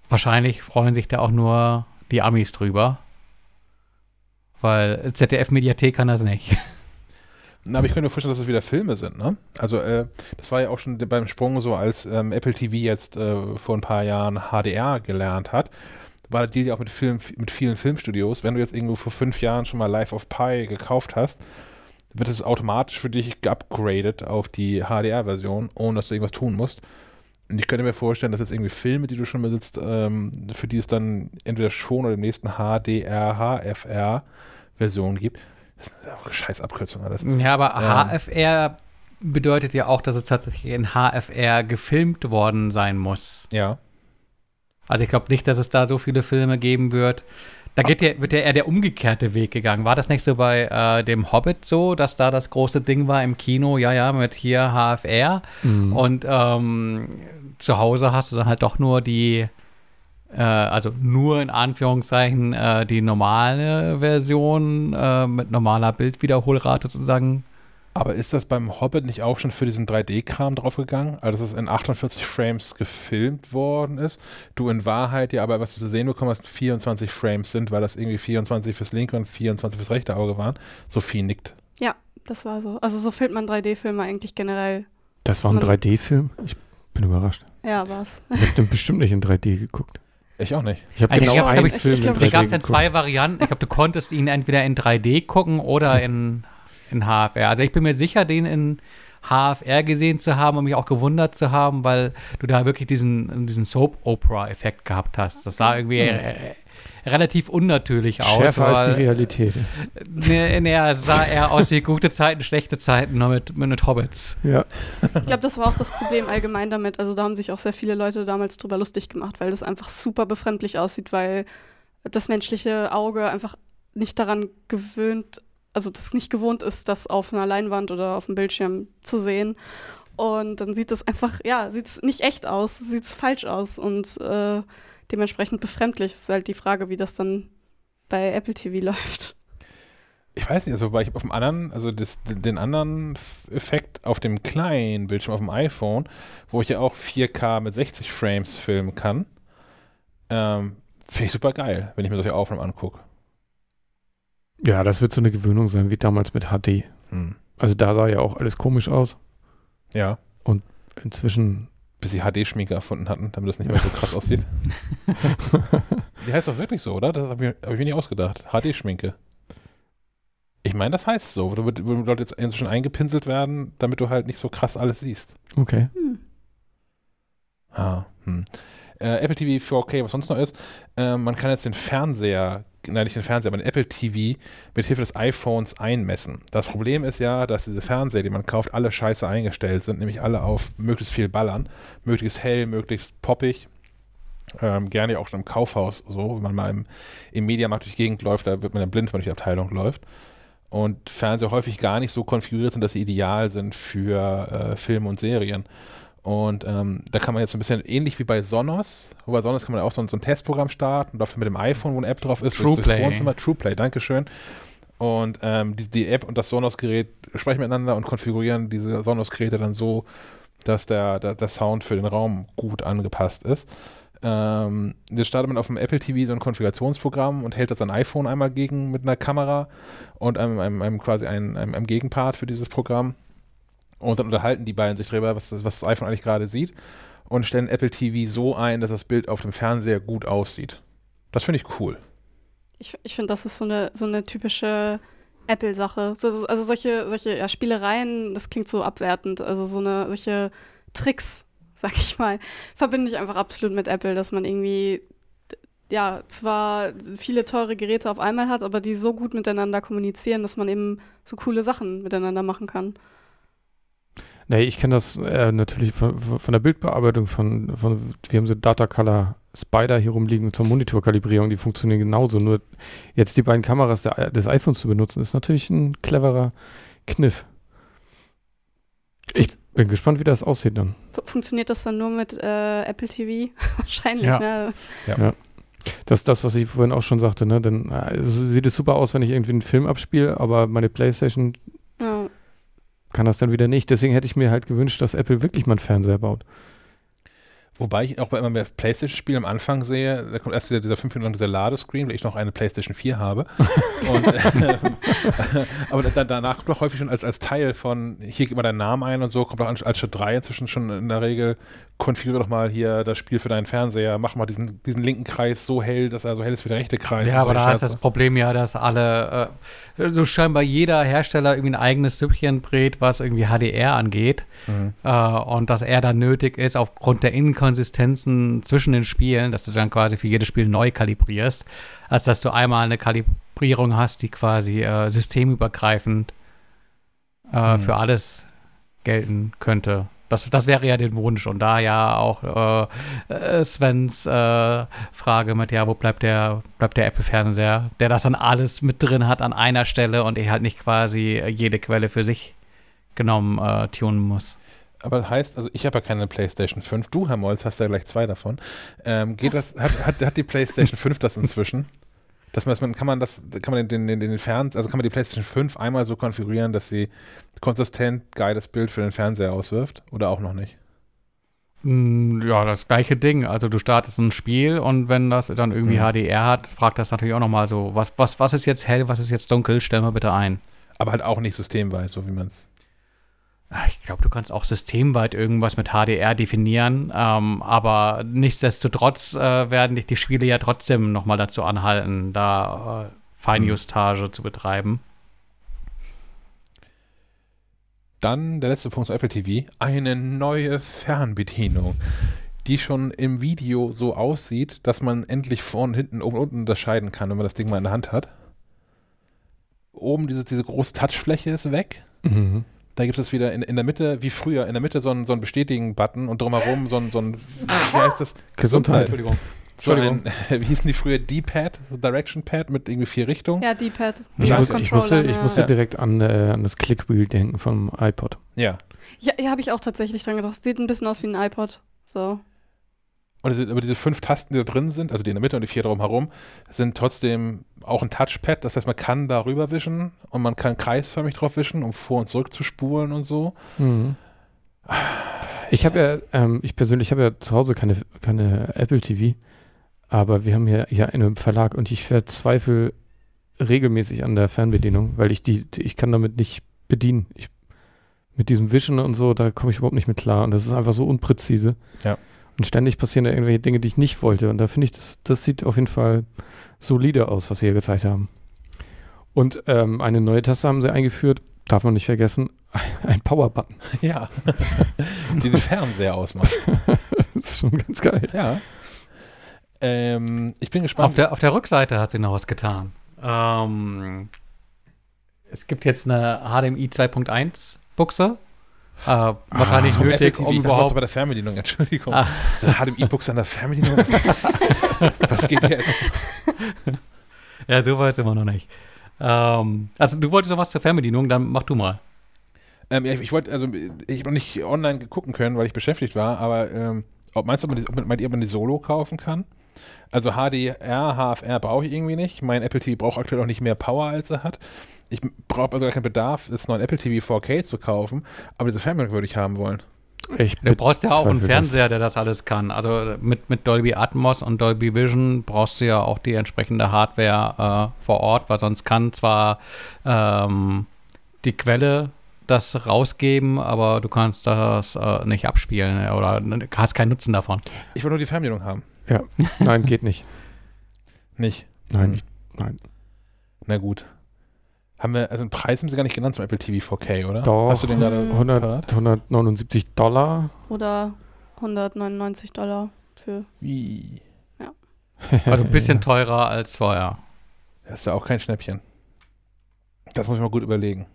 wahrscheinlich freuen sich da auch nur die Amis drüber. Weil ZDF-Mediathek kann das nicht. Na, aber ich könnte mir vorstellen, dass es wieder Filme sind, ne? Also, äh, das war ja auch schon beim Sprung so, als ähm, Apple TV jetzt äh, vor ein paar Jahren HDR gelernt hat, war der Deal ja auch mit, Film, mit vielen Filmstudios. Wenn du jetzt irgendwo vor fünf Jahren schon mal Life of Pi gekauft hast, wird es automatisch für dich geupgradet auf die HDR-Version, ohne dass du irgendwas tun musst. Und ich könnte mir vorstellen, dass jetzt irgendwie Filme, die du schon besitzt, ähm, für die es dann entweder schon oder im nächsten HDR, HFR-Version gibt. Das ist eine scheiß Abkürzung alles. Ja, aber Ja. HFR bedeutet ja auch, dass es tatsächlich in HFR gefilmt worden sein muss. Ja. Also ich glaube nicht, dass es da so viele Filme geben wird. Da geht ja, wird ja eher der umgekehrte Weg gegangen. War das nicht so bei äh, dem Hobbit so, dass da das große Ding war im Kino, ja, ja, mit hier HFR Mhm. und ähm, zu Hause hast du dann halt doch nur die, äh, also nur in Anführungszeichen äh, die normale Version äh, mit normaler Bildwiederholrate sozusagen. Aber ist das beim Hobbit nicht auch schon für diesen 3D-Kram draufgegangen? Also, dass es in 48 Frames gefilmt worden ist. Du in Wahrheit ja aber, was du zu sehen bekommen hast, 24 Frames sind, weil das irgendwie 24 fürs linke und 24 fürs rechte Auge waren. Sophie nickt. Ja, das war so. Also so filmt man 3D-Filme eigentlich generell. Das war ein man- 3D-Film? Ich bin überrascht. Ja, war's. Ich habe den bestimmt nicht in 3D geguckt. Ich auch nicht. Ich habe Also genau ich glaub, einen ich- ich Film in glaub, 3D Da gab es geguckt. zwei Varianten. Ich glaube, du konntest ihn entweder in 3D gucken oder in, in HFR. Also ich bin mir sicher, den in HFR gesehen zu haben und mich auch gewundert zu haben, weil du da wirklich diesen, diesen Soap-Opera-Effekt gehabt hast. Das sah irgendwie äh, relativ unnatürlich aus. Schärfer als die Realität. Nee, nee, es sah eher aus wie gute Zeiten, schlechte Zeiten, nur mit, mit, mit Hobbits. Ja. Ich glaube, das war auch das Problem allgemein damit. Also da haben sich auch sehr viele Leute damals drüber lustig gemacht, weil das einfach super befremdlich aussieht, weil das menschliche Auge einfach nicht daran gewöhnt, also das nicht gewohnt ist, das auf einer Leinwand oder auf dem Bildschirm zu sehen. Und dann sieht es einfach, ja, sieht es nicht echt aus, sieht es falsch aus und äh, dementsprechend befremdlich. ist halt die Frage, wie das dann bei Apple TV läuft. Ich weiß nicht, also weil ich auf dem anderen, also das, den anderen Effekt auf dem kleinen Bildschirm auf dem iPhone, wo ich ja auch 4K mit 60 Frames filmen kann, ähm, finde ich super geil, wenn ich mir solche Aufnahmen angucke. Ja, das wird so eine Gewöhnung sein, wie damals mit HD. Hm. Also da sah ja auch alles komisch aus. Ja, Inzwischen, bis sie HD-Schminke erfunden hatten, damit das nicht mehr so krass aussieht. Die heißt doch wirklich so, oder? Das habe ich, hab ich mir nicht ausgedacht. HD-Schminke. Ich meine, das heißt so. Da wird, wo Leute jetzt inzwischen eingepinselt werden, damit du halt nicht so krass alles siehst. okay. Hm. Ah, hm. Äh, Apple TV 4K, was sonst noch ist, äh, man kann jetzt den Fernseher, nein, nicht den Fernseher, aber den Apple TV mit Hilfe des iPhones einmessen. Das Problem ist ja, dass diese Fernseher, die man kauft, alle scheiße eingestellt sind, nämlich alle auf möglichst viel Ballern, möglichst hell, möglichst poppig. Ähm, gerne auch schon im Kaufhaus so, wenn man mal im, im Mediamarkt durch die Gegend läuft, da wird man dann blind, wenn durch die Abteilung läuft. Und Fernseher häufig gar nicht so konfiguriert sind, dass sie ideal sind für äh, Filme und Serien. Und ähm, da kann man jetzt so ein bisschen ähnlich wie bei Sonos, wo bei Sonos kann man auch so, ein- so ein Testprogramm starten und dafür mit dem iPhone, wo eine App drauf ist, TruePlay. Wohnzimmer, TruePlay, Dankeschön. Und ähm, die, die App und das Sonos-Gerät sprechen miteinander und konfigurieren diese Sonos-Geräte dann so, dass der, der, der Sound für den Raum gut angepasst ist. Ähm, jetzt startet man auf dem Apple TV so ein Konfigurationsprogramm und hält das sein iPhone einmal gegen mit einer Kamera und einem, einem, einem quasi einem, einem Gegenpart für dieses Programm. Und dann unterhalten die beiden sich darüber, was das, was das iPhone eigentlich gerade sieht und stellen Apple TV so ein, dass das Bild auf dem Fernseher gut aussieht. Das finde ich cool. Ich, ich finde, das ist so eine, so eine typische Apple-Sache. So, so- also solche, solche ja, Spielereien, das klingt so abwertend. Also so eine, solche Tricks, sag ich mal, verbinde ich einfach absolut mit Apple, dass man irgendwie ja, zwar viele teure Geräte auf einmal hat, aber die so gut miteinander kommunizieren, dass man eben so coole Sachen miteinander machen kann. Nee, ich kenne das äh, natürlich von, von der Bildbearbeitung von, von, wir haben so Data Color Spider hier rumliegen zur Monitorkalibrierung, die funktionieren genauso. Nur jetzt die beiden Kameras der, des iPhones zu benutzen, ist natürlich ein cleverer Kniff. Ich bin gespannt, wie das aussieht dann. Fu- Funktioniert das dann nur mit äh, Apple TV? Wahrscheinlich, Ja. ne? Das ist das, was ich vorhin auch schon sagte, ne? Dann äh, es sieht es super aus, wenn ich irgendwie einen Film abspiele, aber meine Playstation Ja. Kann das dann wieder nicht. Deswegen hätte ich mir halt gewünscht, dass Apple wirklich mal einen Fernseher baut. Wobei ich auch bei immer mehr Playstation-Spielen am Anfang sehe, da kommt erst wieder dieser 5 Minuten lang dieser Ladescreen, weil ich noch eine Playstation 4 habe. und, äh, aber da, danach kommt auch häufig schon als, als Teil von, hier gib mal deinen Namen ein und so, kommt auch als, als Schritt 3 inzwischen schon in der Regel, konfiguriere doch mal hier das Spiel für deinen Fernseher, mach mal diesen, diesen linken Kreis so hell, dass er so hell ist wie der rechte Kreis. Ja, aber da ist das. Problem ja, dass alle, äh, so scheinbar jeder Hersteller irgendwie ein eigenes Süppchen brät, was irgendwie HDR angeht. Mhm. Äh, und dass er dann nötig ist, aufgrund der Inkonsistenzen zwischen den Spielen, dass du dann quasi für jedes Spiel neu kalibrierst, als dass du einmal eine Kalibrierung hast, die quasi äh, systemübergreifend äh, Mhm. für alles gelten könnte. Das, das wäre ja den Wunsch und da ja auch äh, äh, Svens äh, Frage mit, ja, wo bleibt der, bleibt der Apple-Fernseher, der das dann alles mit drin hat an einer Stelle und er halt nicht quasi äh, jede Quelle für sich genommen tunen muss. Aber das heißt, also ich habe ja keine PlayStation 5. Du, Herr Molz, hast ja gleich zwei davon. Ähm, geht Was? das, hat, hat, hat die PlayStation 5 das inzwischen? Dass man, dass man, kann man das, kann man den, den, den, den Fern, also kann man die PlayStation 5 einmal so konfigurieren, dass sie konsistent geiles Bild für den Fernseher auswirft? Oder auch noch nicht? Mm, Ja, das gleiche Ding. Also du startest ein Spiel und wenn das dann irgendwie Mhm. HDR hat, fragt das natürlich auch nochmal so, was, was, was ist jetzt hell, was ist jetzt dunkel, stell mal bitte ein. Aber halt auch nicht systemweit, so wie man es. Ah, Ich glaube, du kannst auch systemweit irgendwas mit HDR definieren, ähm, aber nichtsdestotrotz äh, werden dich die Spiele ja trotzdem nochmal dazu anhalten, da äh, Feinjustage zu betreiben. Dann der letzte Punkt zu Apple TV. Eine neue Fernbedienung, die schon im Video so aussieht, dass man endlich vorne, hinten, oben und unten unterscheiden kann, wenn man das Ding mal in der Hand hat. Oben diese, diese große Touchfläche ist weg. Mhm. Da gibt es wieder in, in der Mitte, wie früher, in der Mitte so einen, so einen Bestätigen-Button und drumherum so ein, so ein, wie heißt das? Gesundheit. Entschuldigung. So ein, wie hießen die früher? D-Pad, Direction Pad mit irgendwie vier Richtungen? Ja, D-Pad. Ich, Ja, muss, ich musste, ich Controllern, musste ja. direkt an, äh, an das Clickwheel denken vom iPod. Ja. Ja, ja habe ich auch tatsächlich dran gedacht. Sieht ein bisschen aus wie ein iPod. So. Und diese, aber diese fünf Tasten, die da drin sind, also die in der Mitte und die vier drumherum, sind trotzdem auch ein Touchpad. Das heißt, man kann darüber wischen und man kann kreisförmig drauf wischen, um vor und zurück zu spulen und so. Mhm. Ich habe ja, ähm, ich persönlich habe ja zu Hause keine, keine Apple TV, aber wir haben hier, hier einen Verlag und ich verzweifle regelmäßig an der Fernbedienung, weil ich die, die- ich kann damit nicht bedienen. Ich, mit diesem Wischen und so, da komme ich überhaupt nicht mit klar und das ist einfach so unpräzise. Ja. Und ständig passieren da irgendwelche Dinge, die ich nicht wollte und da finde ich, das, das sieht auf jeden Fall solide aus, was sie hier gezeigt haben. Und ähm, eine neue Taste haben sie eingeführt, darf man nicht vergessen, ein Power-Button. Ja. die den Fernseher ausmacht. das ist schon ganz geil. Ja. Ähm, ich bin gespannt. Auf der, auf der Rückseite hat sie noch was getan. Ähm, es gibt jetzt eine HDMI 2.1 Buchse. Äh, wahrscheinlich Vom nötig, um überhaupt. bei der Fernbedienung, Entschuldigung. Ah. Der HDMI-Buchse an der Fernbedienung. was geht jetzt? Ja, so weit sind wir noch nicht. Ähm, also du wolltest noch was zur Fernbedienung, dann mach du mal. Ähm, ja, ich, ich wollte, also ich habe noch nicht online gucken können, weil ich beschäftigt war, aber ähm, ob, meinst du, ob man, die, ob meint ihr, ob man die Solo kaufen kann? Also HDR, HFR brauche ich irgendwie nicht. Mein Apple TV braucht aktuell auch nicht mehr Power, als er hat. Ich brauche also gar keinen Bedarf, das neuen Apple TV 4K zu kaufen, aber diese Fernbedienung würde ich haben wollen. Ich Du brauchst ja auch einen das. Fernseher, der das alles kann. Also mit, mit Dolby Atmos und Dolby Vision brauchst du ja auch die entsprechende Hardware äh, vor Ort, weil sonst kann zwar ähm, die Quelle das rausgeben, aber du kannst das äh, nicht abspielen oder hast keinen Nutzen davon. Ich wollte nur die Fernbedienung haben. Nein, geht nicht. Nicht. Nein, Hm. nicht. nein. Na gut. Haben wir, also einen Preis haben sie gar nicht genannt zum Apple TV 4K, oder? Doch. Hast du den gerade 100, parat? 179 Dollar. Oder 199 Dollar für. Wie? Also ein bisschen teurer als vorher. Das ist ja auch kein Schnäppchen. Das muss ich mal gut überlegen.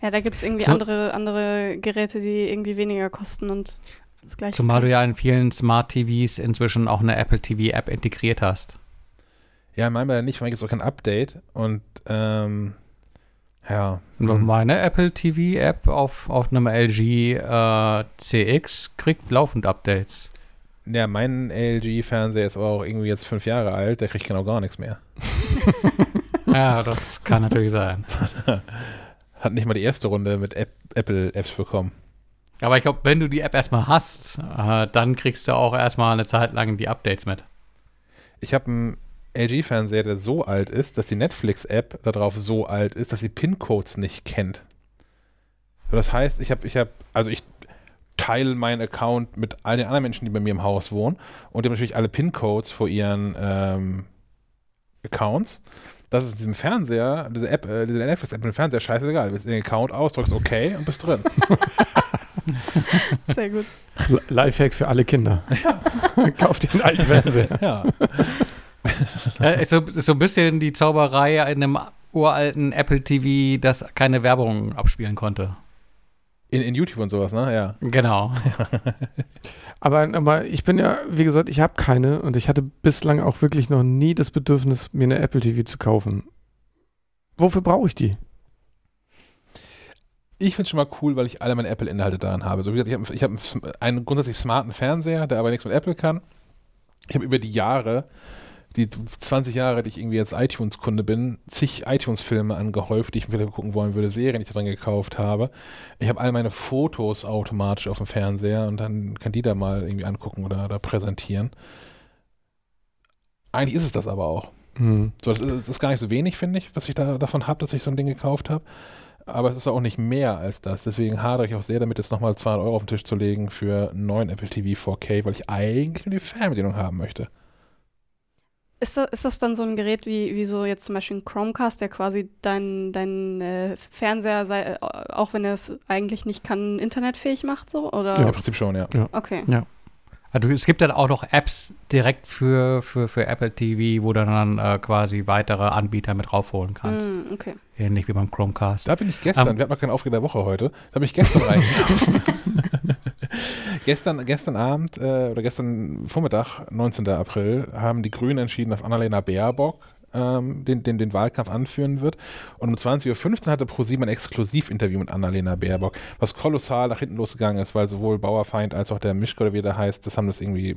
Ja, da gibt es irgendwie So- andere, andere Geräte, die irgendwie weniger kosten und das gleiche. Zumal du ja in vielen Smart TVs inzwischen auch eine Apple TV App integriert hast. Ja, manchmal nicht, weil gibt es auch kein Update. Und ähm, ja. Hm. Meine Apple TV App auf, auf einem LG äh, CX kriegt laufend Updates. Ja, mein LG-Fernseher ist aber auch irgendwie jetzt fünf Jahre alt, der kriegt genau gar nichts mehr. ja, das kann natürlich sein. Hat nicht mal die erste Runde mit App Apple-Apps bekommen. Aber ich glaube, wenn du die App erstmal hast, äh, dann kriegst du auch erstmal eine Zeit lang die Updates mit. Ich habe einen LG-Fernseher, der so alt ist, dass die Netflix-App darauf so alt ist, dass sie PIN-Codes nicht kennt. Das heißt, ich habe, ich habe, also ich teile meinen Account mit all den anderen Menschen, die bei mir im Haus wohnen und die haben natürlich alle PIN-Codes vor ihren ähm, Accounts. Das ist diesem Fernseher, diese App, äh, diese Netflix-App mit dem Fernseher scheißegal. Du bist in den Account aus, drückst OK und bist drin. Sehr gut. Lifehack für alle Kinder. Kauf dir einen alten Fernseher. ja. Äh, ist, so, so ein bisschen die Zauberei in einem uralten Apple TV, das keine Werbung abspielen konnte. In, in YouTube und sowas, ne? Ja. Genau. Aber, aber ich bin ja, wie gesagt, ich habe keine und ich hatte bislang auch wirklich noch nie das Bedürfnis, mir eine Apple TV zu kaufen. Wofür brauche ich die? Ich finde es schon mal cool, weil ich alle meine Apple-Inhalte daran habe. So wie gesagt, ich habe ich hab einen grundsätzlich smarten Fernseher, der aber nichts mit Apple kann. Ich habe über die Jahre, die 20 Jahre, die ich irgendwie jetzt iTunes-Kunde bin, zig iTunes-Filme angehäuft, die ich wieder gucken wollen würde, Serien, die ich da dran gekauft habe. Ich habe all meine Fotos automatisch auf dem Fernseher und dann kann die da mal irgendwie angucken oder, oder präsentieren. Eigentlich ist es das aber auch. Hm. So, das ist, das ist gar nicht so wenig, finde ich, was ich da davon habe, dass ich so ein Ding gekauft habe. Aber es ist auch nicht mehr als das. Deswegen hadere ich auch sehr damit, jetzt nochmal 200 Euro auf den Tisch zu legen für einen neuen Apple TV 4K, weil ich eigentlich nur die Fernbedienung haben möchte. Ist das, ist das dann so ein Gerät wie, wie so jetzt zum Beispiel ein Chromecast, der quasi dein, dein äh, Fernseher, sei, äh, auch wenn er es eigentlich nicht kann, internetfähig macht so? Oder? Im Prinzip schon, ja. Okay. Also es gibt dann auch noch Apps direkt für, für, für Apple TV, wo du dann äh, quasi weitere Anbieter mit raufholen kannst. Mm, okay. Ähnlich wie beim Chromecast. Da bin ich gestern, Ähm. wir hatten noch keine Aufreger der Woche heute, da bin ich gestern rein. gestern, gestern Abend äh, oder gestern Vormittag, 19. April, haben die Grünen entschieden, dass Annalena Baerbock ähm, den, den, den Wahlkampf anführen wird. Und um 20.15 Uhr hatte ProSieben ein Exklusivinterview mit Annalena Baerbock, was kolossal nach hinten losgegangen ist, weil sowohl Bauerfeind als auch der Mischke oder wie der heißt, das haben das irgendwie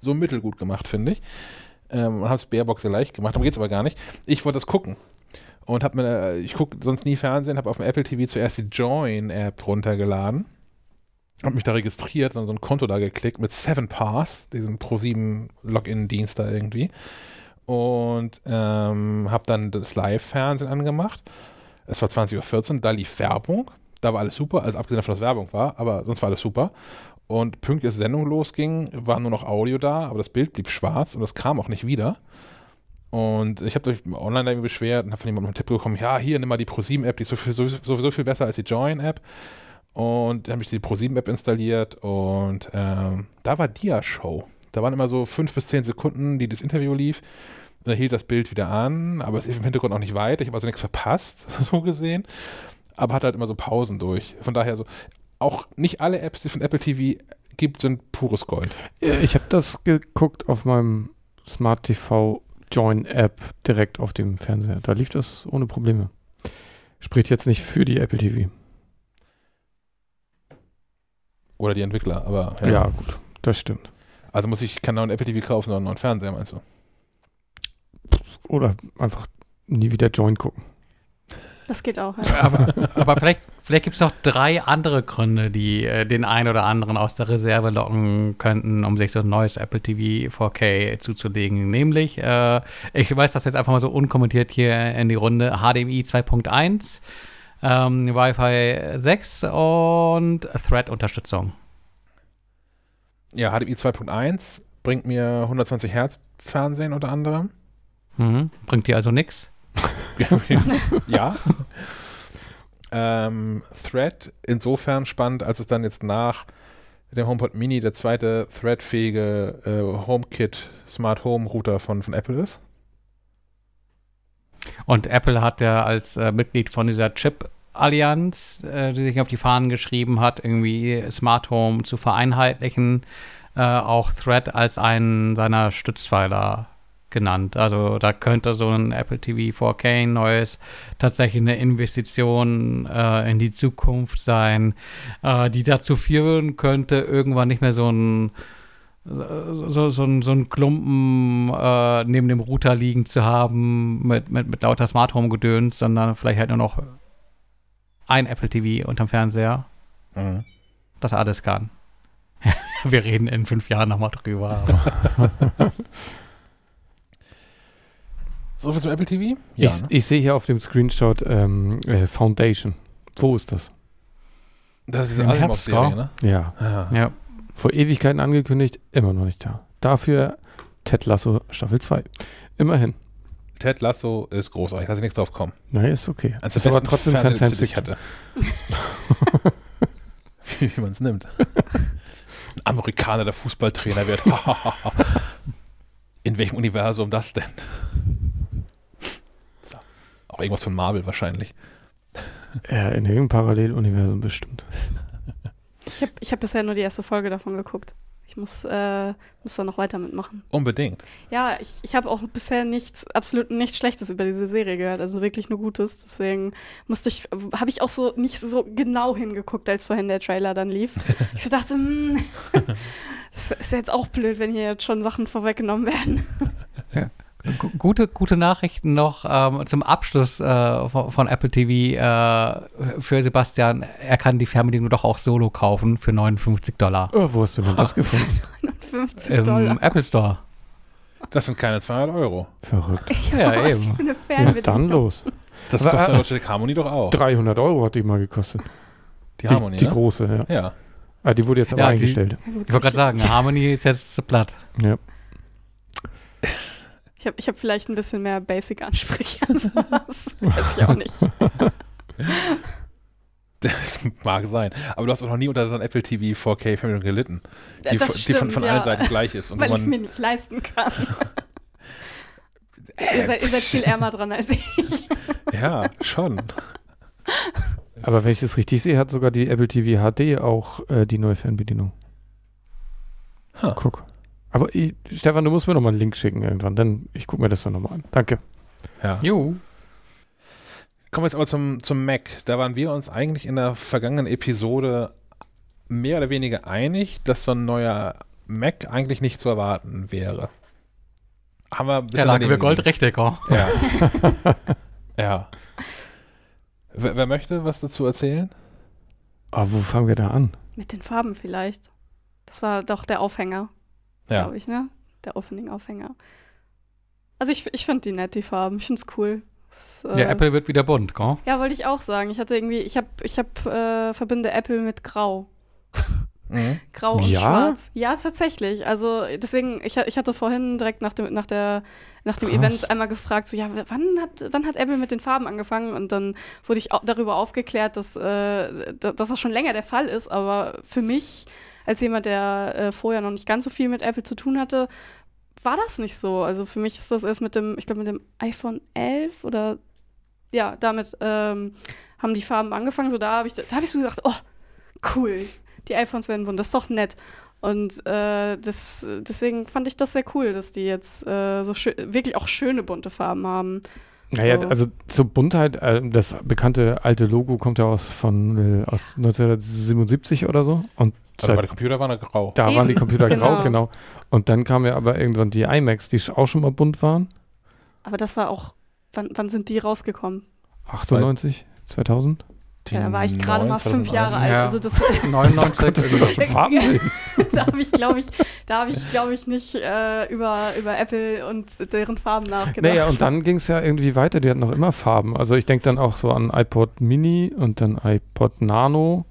so mittelgut gemacht, finde ich. Ähm, und haben es Baerbock sehr leicht gemacht, darum geht es aber gar nicht. Ich wollte das gucken und habe mir, äh, ich gucke sonst nie Fernsehen, habe auf dem Apple TV zuerst die Join-App runtergeladen, habe mich da registriert und so ein Konto da geklickt mit 7Pass, diesem Pro7 Login-Dienst da irgendwie und ähm, habe dann das Live-Fernsehen angemacht. Es war 20.14 Uhr, da lief Werbung, da war alles super, also abgesehen davon, dass Werbung war, aber sonst war alles super. Und pünktlich als die Sendung losging, war nur noch Audio da, aber das Bild blieb schwarz und das kam auch nicht wieder. Und ich habe mich online da irgendwie beschwert und habe von jemandem einen Tipp bekommen, ja, hier, nimm mal die ProSieben-App, die ist sowieso viel besser als die Join-App. Und dann habe ich die ProSieben-App installiert und ähm, da war Dia-Show. Da waren immer so fünf bis zehn Sekunden, die das Interview lief. Da hielt das Bild wieder an, aber es lief im Hintergrund auch nicht weiter. Ich habe also nichts verpasst, so gesehen. Aber hat halt immer so Pausen durch. Von daher so, auch nicht alle Apps, die von Apple TV gibt, sind pures Gold. Ich habe das geguckt auf meinem Smart TV Join App direkt auf dem Fernseher. Da lief das ohne Probleme. Spricht jetzt nicht für die Apple TV. Oder die Entwickler, aber Ja, ja. gut, das stimmt. Also muss ich keinen neuen Apple TV kaufen, sondern einen neuen Fernseher, meinst du? Oder einfach nie wieder Join gucken. Das geht auch. Ja. Aber, aber vielleicht, vielleicht gibt es noch drei andere Gründe, die äh, den einen oder anderen aus der Reserve locken könnten, um sich so ein neues Apple TV 4K zuzulegen. Nämlich, äh, ich weiß das jetzt einfach mal so unkommentiert hier in die Runde, HDMI 2.1, ähm, Wi-Fi 6 und Thread-Unterstützung. Ja, HDMI 2.1 bringt mir 120 Hertz Fernsehen unter anderem. Mhm. Bringt dir also nichts. ja. ähm, Thread insofern spannend, als es dann jetzt nach dem HomePod Mini der zweite Thread-fähige äh, HomeKit Smart Home Router von, von Apple ist. Und Apple hat ja als äh, Mitglied von dieser Chip-Allianz, äh, die sich auf die Fahnen geschrieben hat, irgendwie Smart Home zu vereinheitlichen, äh, auch Thread als einen seiner Stützpfeiler genannt. Also da könnte so ein Apple TV 4K ein neues tatsächlich eine Investition äh, in die Zukunft sein, äh, die dazu führen könnte, irgendwann nicht mehr so ein so, so, ein, so ein Klumpen äh, neben dem Router liegen zu haben mit, mit, mit lauter Smart Home Gedöns, sondern vielleicht halt nur noch ein Apple TV unterm Fernseher. Mhm. das alles kann. Wir reden in fünf Jahren nochmal drüber. So viel zum Apple TV? ich, ne? ich sehe hier auf dem Screenshot ähm, äh, Foundation. Wo ist das? das ist eine Herbst, Serie, ne? Ja, Ah. ja. vor Ewigkeiten angekündigt, immer noch nicht da. Dafür Ted Lasso Staffel 2. Immerhin. Ted Lasso ist großartig, lass ich nichts drauf kommen. Nein, ist okay. Eines ist aber trotzdem kein Science Fiction. hatte. wie wie man es nimmt. Ein Amerikaner, der Fußballtrainer wird. In welchem Universum das denn? So. Auch irgendwas von Marvel wahrscheinlich. Ja, in irgendeinem Paralleluniversum bestimmt. Ich habe ich hab bisher nur die erste Folge davon geguckt. Ich muss, äh, muss da noch weiter mitmachen. Unbedingt. Ja, ich, ich habe auch bisher nichts, absolut nichts Schlechtes über diese Serie gehört, also wirklich nur Gutes. Deswegen musste ich, habe ich auch so nicht so genau hingeguckt, als vorhin der Trailer dann lief. Ich so dachte, hm, das ist jetzt auch blöd, wenn hier jetzt schon Sachen vorweggenommen werden. Gu- Gute, gute Nachrichten noch ähm, zum Abschluss äh, von, von Apple TV äh, für Sebastian. Er kann die Fernbedienung doch auch solo kaufen für 59 Dollar Oh, wo hast du denn das gefunden? 50 im Dollar. Apple Store. Das sind keine 200 Euro. Verrückt. Ja, Was eben. für eine Ja, Fernbedienung. dann los. Das Aber, kostet äh, Logitech Harmony doch auch. 300 Euro hat die mal gekostet. Die Harmony, die ne? große, ja. Ja. Ah, die wurde jetzt aber Ja, die- eingestellt. Ja, gut, Ich wollte gerade sagen, Harmony ist jetzt platt. Ja. Ich habe ich hab vielleicht ein bisschen mehr Basic-Ansprüche an sowas. Weiß ich auch nicht. Das mag sein. Aber du hast auch noch nie unter so einer Apple TV 4K Fernbedienung gelitten. Die, stimmt, die von, von ja. allen Seiten gleich ist. Und Weil ich es mir nicht leisten kann. ihr, seid, ihr seid viel ärmer dran als ich. ja, schon. Aber wenn ich das richtig sehe, hat sogar die Apple TV HD auch äh, die neue Fernbedienung. Huh. Guck. Aber ich, Stefan, du musst mir noch mal einen Link schicken irgendwann, dann ich gucke mir das dann nochmal an. Danke. Ja. Jo. Kommen wir jetzt aber zum, zum Mac. Da waren wir uns eigentlich in der vergangenen Episode mehr oder weniger einig, dass so ein neuer Mac eigentlich nicht zu erwarten wäre. Haben wir ein bisschen lag daneben über Gold gelegen. Rechtecker. Ja. ja. Wer, wer möchte was dazu erzählen? Aber wo fangen wir da an? Mit den Farben vielleicht. Das war doch der Aufhänger, Ja. glaube ich, ne? Der Opening-Aufhänger. Also ich, ich finde die nett, die Farben. Ich finde es cool. Das, äh, Ja, Apple wird wieder bunt, gell? Ja, wollte ich auch sagen. Ich hatte irgendwie, ich habe, ich habe, äh, verbinde Apple mit Grau. Mhm. Grau und Ja? Schwarz. Ja, tatsächlich. Also deswegen, ich, ich hatte vorhin direkt nach dem, nach der, nach dem Krass. Event einmal gefragt, so ja, wann hat, wann hat Apple mit den Farben angefangen? Und dann wurde ich darüber aufgeklärt, dass, äh, da- dass das schon länger der Fall ist. Aber für mich, als jemand, der äh, vorher noch nicht ganz so viel mit Apple zu tun hatte, war das nicht so. Also für mich ist das erst mit dem, ich glaube mit dem iPhone 11 oder ja, damit ähm, haben die Farben angefangen. So da habe ich, da habe ich so gedacht, oh, cool, die iPhones werden bunt, das ist doch nett. Und äh, das, deswegen fand ich das sehr cool, dass die jetzt äh, so wirklich auch schöne bunte Farben haben. Naja, So. also zur Buntheit, äh, das bekannte alte Logo kommt ja aus von äh, aus 1977 oder so. Und Also seit, bei der Computer war er grau. da waren die Eben, Computer grau, genau. genau. Und dann kamen ja aber irgendwann die iMacs, die auch schon mal bunt waren. Aber das war auch, wann, wann sind die rausgekommen? 98, 2000. Ja, da war ich gerade mal fünf 2001. Jahre alt. Ja. Also das, 99 Konntest du doch schon Farben sehen. da habe ich, glaube ich, da habe ich, glaube ich, nicht äh, über, über Apple und deren Farben nachgedacht. Naja, und dann ging es ja irgendwie weiter. Die hatten noch immer Farben. Also ich denke dann auch so an iPod Mini und dann iPod Nano.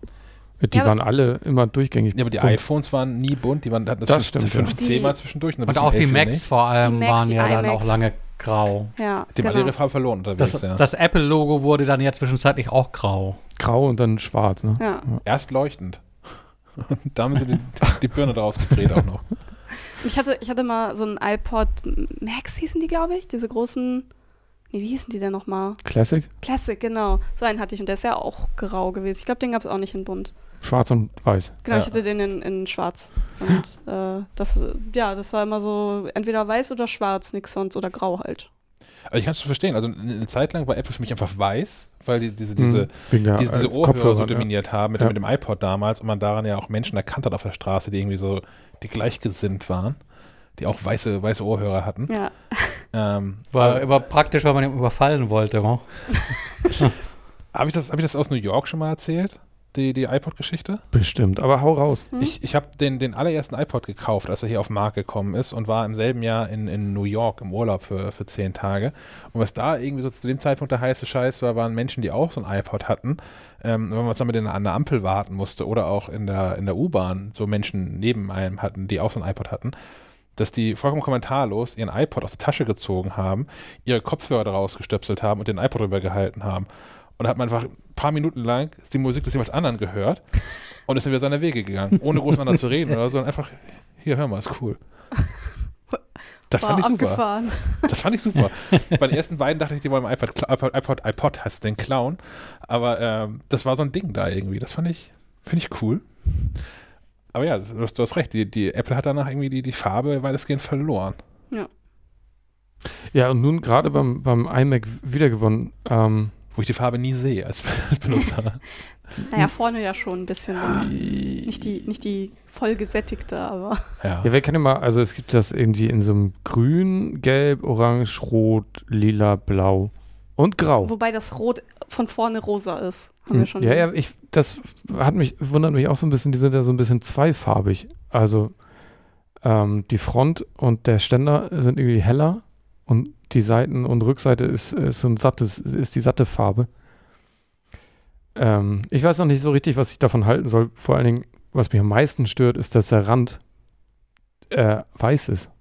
Die Ja, waren alle immer durchgängig. Ja, aber die bunt. iPhones waren nie bunt, die waren, hatten das, Das 5, stimmt, ja. 5C mal zwischendurch. Und auch die Macs vor allem Macs, waren ja dann auch lange grau. ja, Die haben genau. ihre Farbe verloren unterwegs, Das, ja. das Apple-Logo wurde dann ja zwischenzeitlich auch grau. Grau und dann schwarz. Ne? Ja. Erst leuchtend. Und da haben sie die, die Birne draus gedreht auch noch. Ich hatte, ich hatte mal so einen iPod Max hießen die, glaube ich, diese großen, nee, wie hießen die denn nochmal? Classic, Classic, genau. So einen hatte ich und der ist ja auch grau gewesen. Ich glaube, den gab es auch nicht in bunt. schwarz und weiß. Genau, ich Ja. hatte den in, in schwarz. Und äh, das, ja, das war immer so entweder weiß oder schwarz, nix sonst oder grau halt. Aber ich kann es schon verstehen. Also eine Zeit lang war Apple für mich einfach weiß, weil die, diese, diese, Hm, der, diese, diese äh, Ohrhörer so Kopfhörer, ja. dominiert haben mit, Ja. mit dem iPod damals und man daran ja auch Menschen erkannt hat auf der Straße, die irgendwie so, die gleichgesinnt waren, die auch weiße, weiße Ohrhörer hatten. Ja. Ähm, War immer praktisch, weil man ihn überfallen wollte. Habe ich, das- hab ich das aus New York schon mal erzählt? Die, die iPod-Geschichte? Bestimmt, aber hau raus. Hm? Ich, ich habe den, den allerersten iPod gekauft, als er hier auf den Markt gekommen ist und war im selben Jahr in, in New York im Urlaub für, für zehn Tage. Und was da irgendwie so zu dem Zeitpunkt der heiße Scheiß war, waren Menschen, die auch so ein iPod hatten. Ähm, wenn man dann mit denen an der Ampel warten musste oder auch in der, in der U-Bahn so Menschen neben einem hatten, die auch so ein iPod hatten, dass die vollkommen kommentarlos ihren iPod aus der Tasche gezogen haben, ihre Kopfhörer daraus gestöpselt haben und den iPod drüber gehalten haben. Und da hat man einfach ein paar Minuten lang die Musik des jeweils anderen gehört und ist dann wieder seine Wege gegangen, ohne groß miteinander zu reden oder so, sondern einfach, hier, hör mal, ist cool. Das War fand ich super. abgefahren. Das fand ich super. Bei den ersten beiden dachte ich, die wollen mal iPod, iPod, iPod, iPod heißt es denn klauen. Aber ähm, das war so ein Ding da irgendwie. Das fand ich, finde ich cool. Aber ja, du, hast- du hast recht. Die, die Apple hat danach irgendwie die, die Farbe weitestgehend verloren. Ja, und nun gerade beim, beim iMac wiedergewonnen. Ähm, Wo ich die Farbe nie sehe als, als Benutzer. Naja, vorne ja schon ein bisschen. dann. Nicht die, nicht die voll gesättigte, aber. Ja. Ja, wer kann denn mal, also es gibt das irgendwie in so einem Grün, Gelb, Orange, Rot, Lila, Blau und Grau. Wobei das Rot von vorne rosa ist. Haben wir schon. ja, ja, ich, das hat mich, wundert mich auch so ein bisschen, die sind ja so ein bisschen zweifarbig. Also ähm, die Front und der Ständer sind irgendwie heller und die Seiten und Rückseite ist, ist so ein sattes, ist die satte Farbe. Ähm, ich weiß noch nicht so richtig, was ich davon halten soll. Vor allen Dingen, was mich am meisten stört, ist, dass der Rand äh, weiß ist.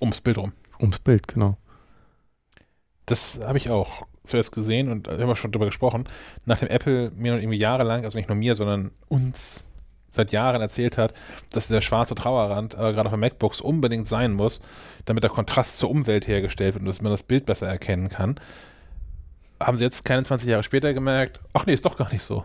Ums Bild rum. Ums Bild, genau. Das habe ich auch zuerst gesehen und da haben wir schon drüber gesprochen. Nachdem Apple mir irgendwie jahrelang, also nicht nur mir, sondern uns seit Jahren erzählt hat, dass der schwarze Trauerrand äh, gerade auf den MacBooks unbedingt sein muss, damit der Kontrast zur Umwelt hergestellt wird und dass man das Bild besser erkennen kann, haben sie jetzt keine 20 Jahre später gemerkt, ach nee, ist doch gar nicht so.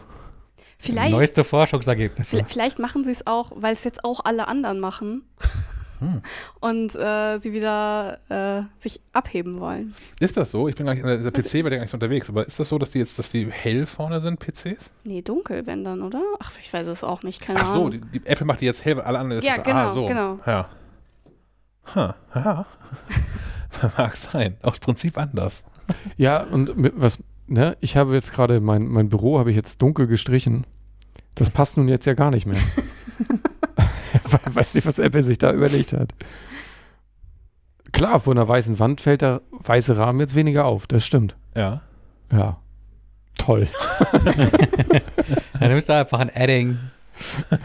Vielleicht, Neueste Forschungsergebnisse. vi- vielleicht machen sie es auch, weil es jetzt auch alle anderen machen. Hm. Und äh, sie wieder äh, sich abheben wollen. Ist das so? Ich bin gar nicht, äh, der PC war ja gar nicht so unterwegs, aber ist das so, dass die jetzt, dass die hell vorne sind, PCs? Nee, dunkel, wenn dann, oder? Ach, ich weiß es auch nicht, keine Ach so, Ahnung. die, die Apple macht die jetzt hell, weil alle anderen Ja, jetzt genau, ah, so. genau. Ja. Ha, ja. Mag sein. Aus Prinzip anders. Ja, und was, ne, ich habe jetzt gerade mein, mein Büro habe ich jetzt dunkel gestrichen. Das passt nun jetzt ja gar nicht mehr. Weiß nicht, was Apple sich da überlegt hat. Klar, von einer weißen Wand fällt der weiße Rahmen jetzt weniger auf. Das stimmt. Ja. Ja. Toll. Dann nimmst du einfach ein Adding. Oh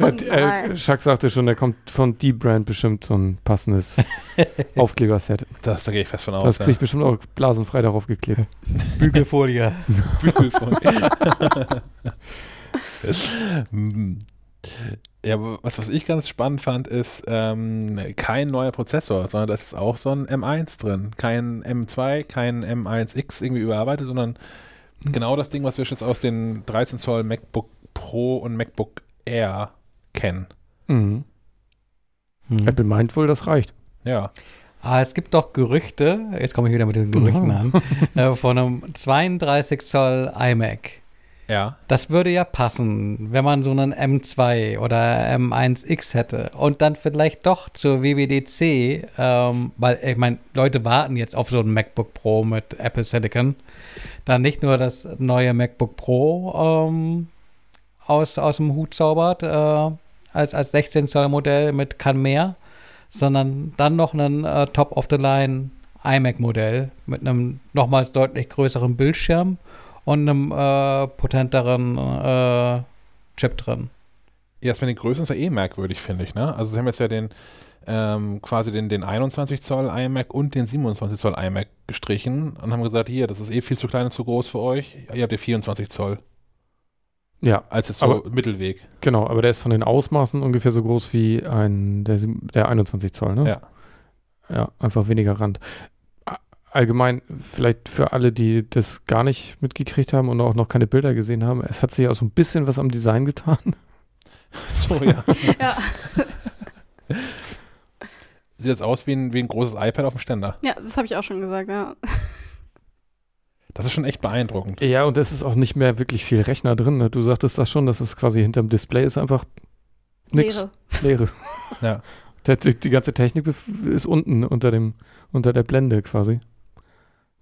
Ja, äh, nein. Chuck sagte schon, da kommt von D-Brand bestimmt so ein passendes Aufkleberset. Das, da gehe ich fest von aus. Das kriege ich bestimmt auch blasenfrei darauf geklebt. Bügelfolie. Bügelfolie. Ja, was, was ich ganz spannend fand, ist ähm, kein neuer Prozessor, sondern da ist auch so ein M1 drin. Kein M2, kein M1X irgendwie überarbeitet, sondern genau das Ding, was wir jetzt aus den 13 Zoll MacBook Pro und MacBook Air kennen. Mhm. Hm. Apple meint wohl, das reicht. Ja. Ah, es gibt doch Gerüchte, jetzt komme ich wieder mit den Gerüchten Aha. an, äh, von einem 32 Zoll iMac. Ja. Das würde ja passen, wenn man so einen M2 oder M1X hätte. Und dann vielleicht doch zur WWDC, ähm, weil ich meine, Leute warten jetzt auf so ein MacBook Pro mit Apple Silicon, dann nicht nur das neue MacBook Pro ähm, aus, aus dem Hut zaubert, äh, als, als 16 Zoll Modell mit kann mehr, sondern dann noch ein äh, Top-of-the-Line iMac-Modell mit einem nochmals deutlich größeren Bildschirm und einem äh, potenteren äh, Chip drin. Ja, das mit den Größen ist ja eh merkwürdig, finde ich. Ne? Also sie haben jetzt ja den ähm, quasi den, den 21 Zoll iMac und den 27 Zoll iMac gestrichen und haben gesagt, hier, das ist eh viel zu klein und zu groß für euch. Ihr habt ja 24 Zoll Ja, als jetzt so Aber- Mittelweg. genau. Aber der ist von den Ausmaßen ungefähr so groß wie ein, der, der 21 Zoll, ne? Ja. Ja, einfach weniger Rand. Allgemein, vielleicht für alle, die das gar nicht mitgekriegt haben und auch noch keine Bilder gesehen haben, es hat sich auch so ein bisschen was am Design getan. So, ja. Ja. Sieht jetzt aus wie ein, wie ein großes iPad auf dem Ständer. ja, das habe ich auch schon gesagt, ja. Das ist schon echt beeindruckend. Ja, und es ist auch nicht mehr wirklich viel Rechner drin. Ne? Du sagtest das schon, dass es quasi hinterm Display ist einfach nix. Leere. Leere. Ja. Die, die ganze Technik ist unten unter dem, unter der Blende quasi.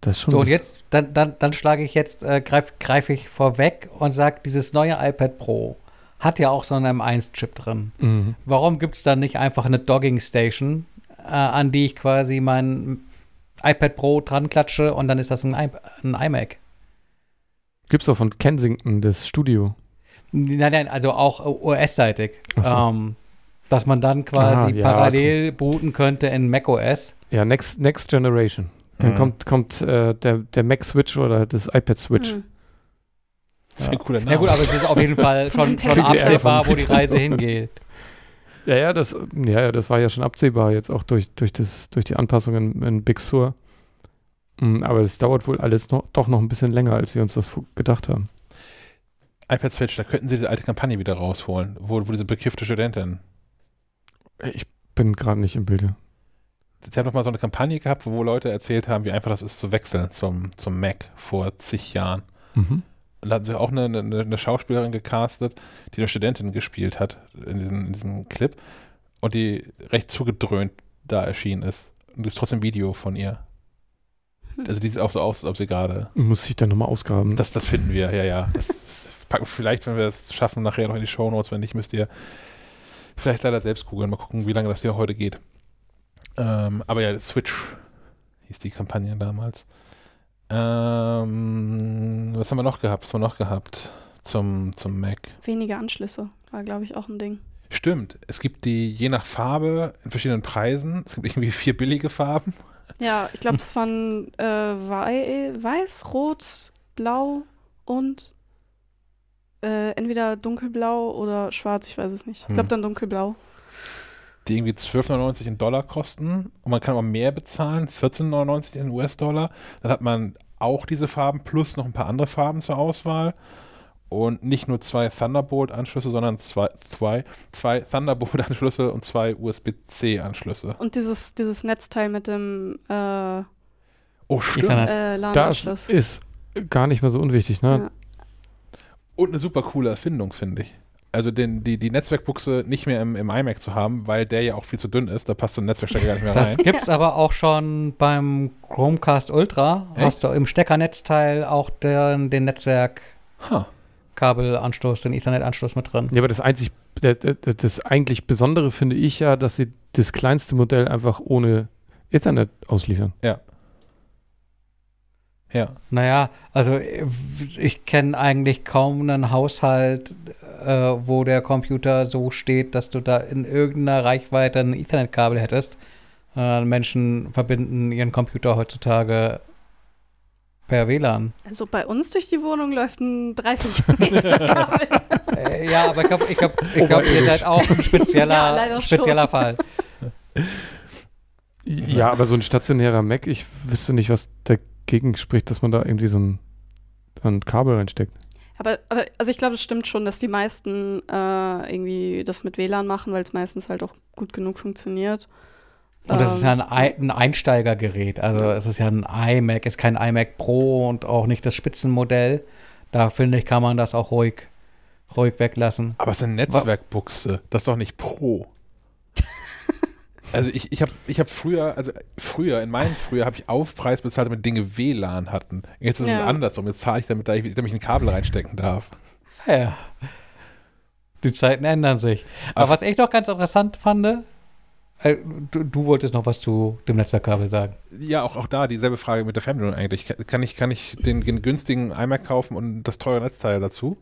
Das schon So, und jetzt, dann, dann, dann schlage ich jetzt, äh, greife greif ich vorweg und sage, dieses neue iPad Pro hat ja auch so einen M1-Chip drin. Mhm. Warum gibt es dann nicht einfach eine Dogging Station, äh, an die ich quasi mein iPad Pro dran klatsche und dann ist das ein, I ein iMac? Gibt's doch von Kensington, das Studio. Nein, nein, also auch OS-seitig. Ach so. Ähm, dass man dann quasi Ah, ja, parallel booten könnte in macOS. Ja, Next, Next Generation. Dann Mhm. kommt, kommt äh, der, der Mac Switch oder das iPad Switch. Hm. Das ist ein cooler Name. Ja gut, aber es ist auf jeden Fall Von schon, schon absehbar, wo die Reise hingeht. Ja, ja, das, ja, ja, das war ja schon absehbar jetzt auch durch, durch, das, durch die Anpassungen in Big Sur. Mm, Aber es dauert wohl alles noch, doch noch ein bisschen länger, als wir uns das gedacht haben. iPad Switch, da könnten sie diese alte Kampagne wieder rausholen, wo, wo diese bekiffte Studentin. Ich bin gerade nicht im Bilde. Sie haben doch mal so eine Kampagne gehabt, wo Leute erzählt haben, wie einfach das ist zu wechseln zum, zum Mac vor zig Jahren. Mhm. Und da hatten sie auch eine, eine, eine Schauspielerin gecastet, die eine Studentin gespielt hat in diesem, in diesem Clip und die recht zugedröhnt da erschienen ist. Und es ist trotzdem ein Video von ihr. Also die sieht auch so aus, als ob sie gerade. Muss ich dann nochmal ausgraben. Das, das finden wir, ja, ja. Das, das packen vielleicht, wenn wir das schaffen, nachher noch in die Shownotes. Wenn nicht, müsst ihr vielleicht leider selbst googeln. Mal gucken, wie lange das hier heute geht. Ähm, aber ja, Switch hieß die Kampagne damals. Ähm, was haben wir noch gehabt? Was haben wir noch gehabt zum, zum Mac? Weniger Anschlüsse war, glaube ich, auch ein Ding. Stimmt, es gibt die je nach Farbe in verschiedenen Preisen. Es gibt irgendwie vier billige Farben. Ja, ich glaube, das waren äh, wei weiß, rot, blau und äh, entweder dunkelblau oder schwarz, ich weiß es nicht. Ich glaube Hm. dann dunkelblau. Die irgendwie 12,99 in Dollar kosten und man kann aber mehr bezahlen, 14,99 in US-Dollar. Dann hat man auch diese Farben plus noch ein paar andere Farben zur Auswahl und nicht nur zwei Thunderbolt-Anschlüsse, sondern zwei, zwei, zwei Thunderbolt-Anschlüsse und zwei USB-C-Anschlüsse. Und dieses, dieses Netzteil mit dem äh, Oh, stimmt. Äh, das ist gar nicht mehr so unwichtig, ne? Ja. Und eine super coole Erfindung, finde ich. Also den, die, die Netzwerkbuchse nicht mehr im, im iMac zu haben, weil der ja auch viel zu dünn ist, da passt so ein Netzwerkstecker gar nicht mehr Das rein. gibt's aber auch schon beim Chromecast Ultra. Echt? Hast du im Steckernetzteil auch den, den Netzwerkkabelanschluss, Ha. den Ethernet-Anschluss mit drin. Ja, aber das einzig, das eigentlich Besondere finde ich ja, dass sie das kleinste Modell einfach ohne Ethernet ausliefern. Ja. Naja, also ich kenne eigentlich kaum einen Haushalt, äh, wo der Computer so steht, dass du da in irgendeiner Reichweite ein Ethernet-Kabel hättest. Äh, Menschen verbinden ihren Computer heutzutage per WLAN. Also bei uns durch die Wohnung läuft ein 30 Meter Kabel. äh, ja, aber ich glaube, ich glaub, ich glaub, ihr seid auch ein spezieller, Ja, spezieller Fall. Ja, aber so ein stationärer Mac, ich wüsste nicht, was dagegen spricht, dass man da irgendwie so ein, ein Kabel reinsteckt. Aber, aber also ich glaube, es stimmt schon, dass die meisten äh, irgendwie das mit WLAN machen, weil es meistens halt auch gut genug funktioniert. Und das ist ja Ähm, ein, Ei- ein Einsteigergerät. Also es ist ja ein iMac, ist kein iMac Pro und auch nicht das Spitzenmodell. Da finde ich, kann man das auch ruhig, ruhig weglassen. Aber es ist eine Netzwerkbuchse, das ist doch nicht Pro. Also ich, ich habe ich hab früher, also früher, in meinem früher habe ich Aufpreis bezahlt, damit Dinge WLAN hatten. Jetzt ist Ja. es andersrum. Jetzt zahle ich damit, da ich, damit ich ein Kabel reinstecken darf. Ja. Die Zeiten ändern sich. Aber Auf- was ich noch ganz interessant fand, äh, du, du wolltest noch was zu dem Netzwerkkabel sagen. Ja, auch, auch da dieselbe Frage mit der Fernbedienung eigentlich. Kann- ich, kann ich den, den günstigen iMac kaufen und das teure Netzteil dazu?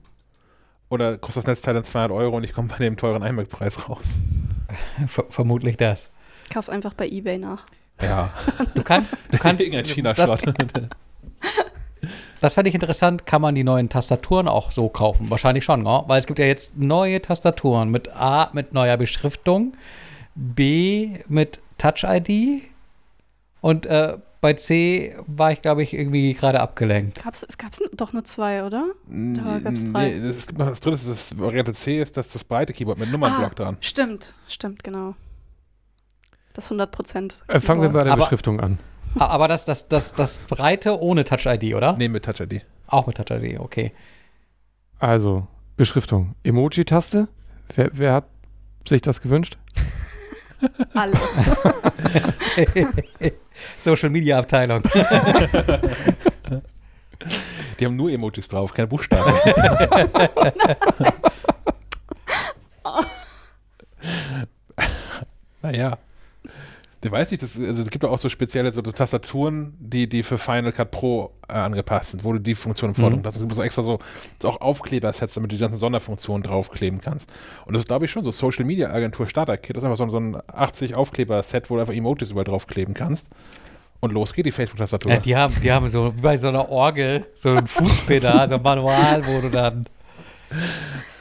Oder kostet das Netzteil dann 200 Euro und ich komme bei dem teuren iMac-Preis raus? Ver vermutlich das. Kauf's einfach bei Ebay nach. Ja, Du kannst, du kannst, irgendein das, China-Schrott. das fände ich interessant, kann man die neuen Tastaturen auch so kaufen? Wahrscheinlich schon, ne? weil es gibt ja jetzt neue Tastaturen mit A, mit neuer Beschriftung, B, mit Touch-ID und äh, bei C war ich, glaube ich, irgendwie gerade abgelenkt. Gab's, es gab doch nur zwei, oder? Da gab's drei. Nee, es gibt noch das dritte, das Variante C ist das, das breite Keyboard mit Nummernblock Ah, dran. Stimmt, stimmt, genau. Das 100 Prozent. Äh, fangen wir bei der Aber- Beschriftung an. Ah, Aber das, das, das, das breite ohne Touch-ID, oder? Nee, mit Touch ID. Auch mit Touch-ID, okay. Also, Beschriftung. Emoji-Taste. Wer, wer hat sich das gewünscht? Alle. Social Media Abteilung. Die haben nur Emojis drauf, keine Buchstaben. naja. Du weißt nicht, das, also es gibt auch so spezielle so Tastaturen, die, die für Final Cut Pro äh, angepasst sind, wo du die Funktion im Vordergrund Mhm. hast. Es gibt so extra so, so auch Aufkleber-Sets, damit du die ganzen Sonderfunktionen draufkleben kannst. Und das ist, glaube ich, schon so Social Media Agentur Starter Kit. Das ist einfach so, so ein 80 Aufkleber-Set, wo du einfach Emojis überall draufkleben kannst. Und los geht die Facebook-Tastatur. Ja, die haben, die haben so wie bei so einer Orgel so ein Fußpedal, so ein Manual, wo du dann.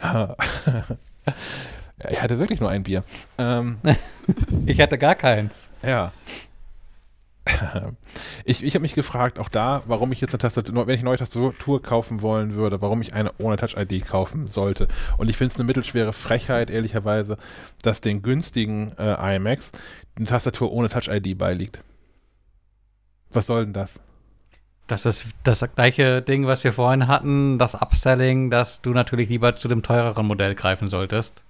Ja, ich hatte wirklich nur ein Bier. Ähm, Ich hatte gar keins. ja. Ich, ich habe mich gefragt, auch da, warum ich jetzt eine Tastatur, wenn ich eine neue Tastatur kaufen wollen würde, warum ich eine ohne Touch-ID kaufen sollte. Und ich finde es eine mittelschwere Frechheit, ehrlicherweise, dass den günstigen äh, iMacs eine Tastatur ohne Touch-ID beiliegt. Was soll denn das? Das ist das gleiche Ding, was wir vorhin hatten, das Upselling, dass du natürlich lieber zu dem teureren Modell greifen solltest.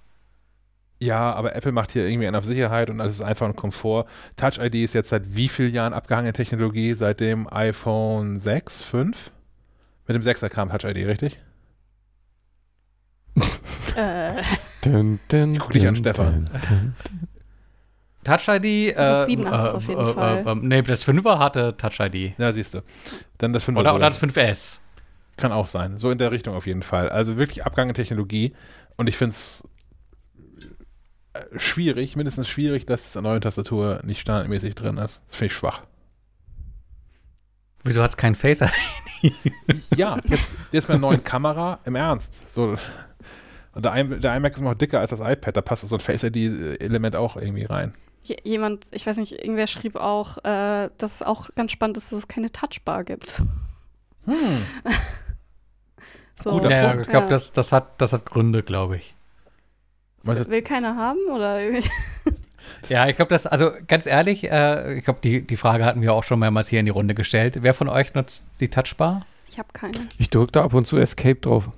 Ja, aber Apple macht hier irgendwie einen auf Sicherheit und alles ist einfach ein Komfort. Touch ID ist jetzt seit wie vielen Jahren abgehangene Technologie? Seit dem iPhone 6, 5? Mit dem 6er kam Touch ID, richtig? äh, Dun, dun, Ich guck dich an, dun, Stefan. dun, dun. Touch ID. Das ist äh, 7 hat das auf jeden äh, Fall. Äh, äh, nee, das 5er hatte Touch ID. Ja, siehst du. Dann das 5er Oder, oder das 5S. Kann auch sein. So in der Richtung auf jeden Fall. Also wirklich abgehangene Technologie. Und ich finde es schwierig, mindestens schwierig, dass es an neuen Tastatur nicht standardmäßig drin ist. Das finde ich schwach. Wieso hat es kein Face ID? Ja, jetzt, jetzt mit einer neuen Kamera, im Ernst. So. Und der iMac ist noch dicker als das iPad, da passt so ein Face-ID-Element auch irgendwie rein. Jemand, ich weiß nicht, irgendwer schrieb auch, äh, dass es auch ganz spannend ist, dass es keine Touchbar gibt. Hm. So, Guter Ja, Punkt. ich glaube, das, das, hat, das hat Gründe, glaube ich. Das will keiner haben oder? Ja, ich glaube, das, also ganz ehrlich, äh, ich glaube, die, die Frage hatten wir auch schon mehrmals hier in die Runde gestellt. Wer von euch nutzt die Touchbar? Ich habe keine. Ich drücke da ab und zu Escape drauf.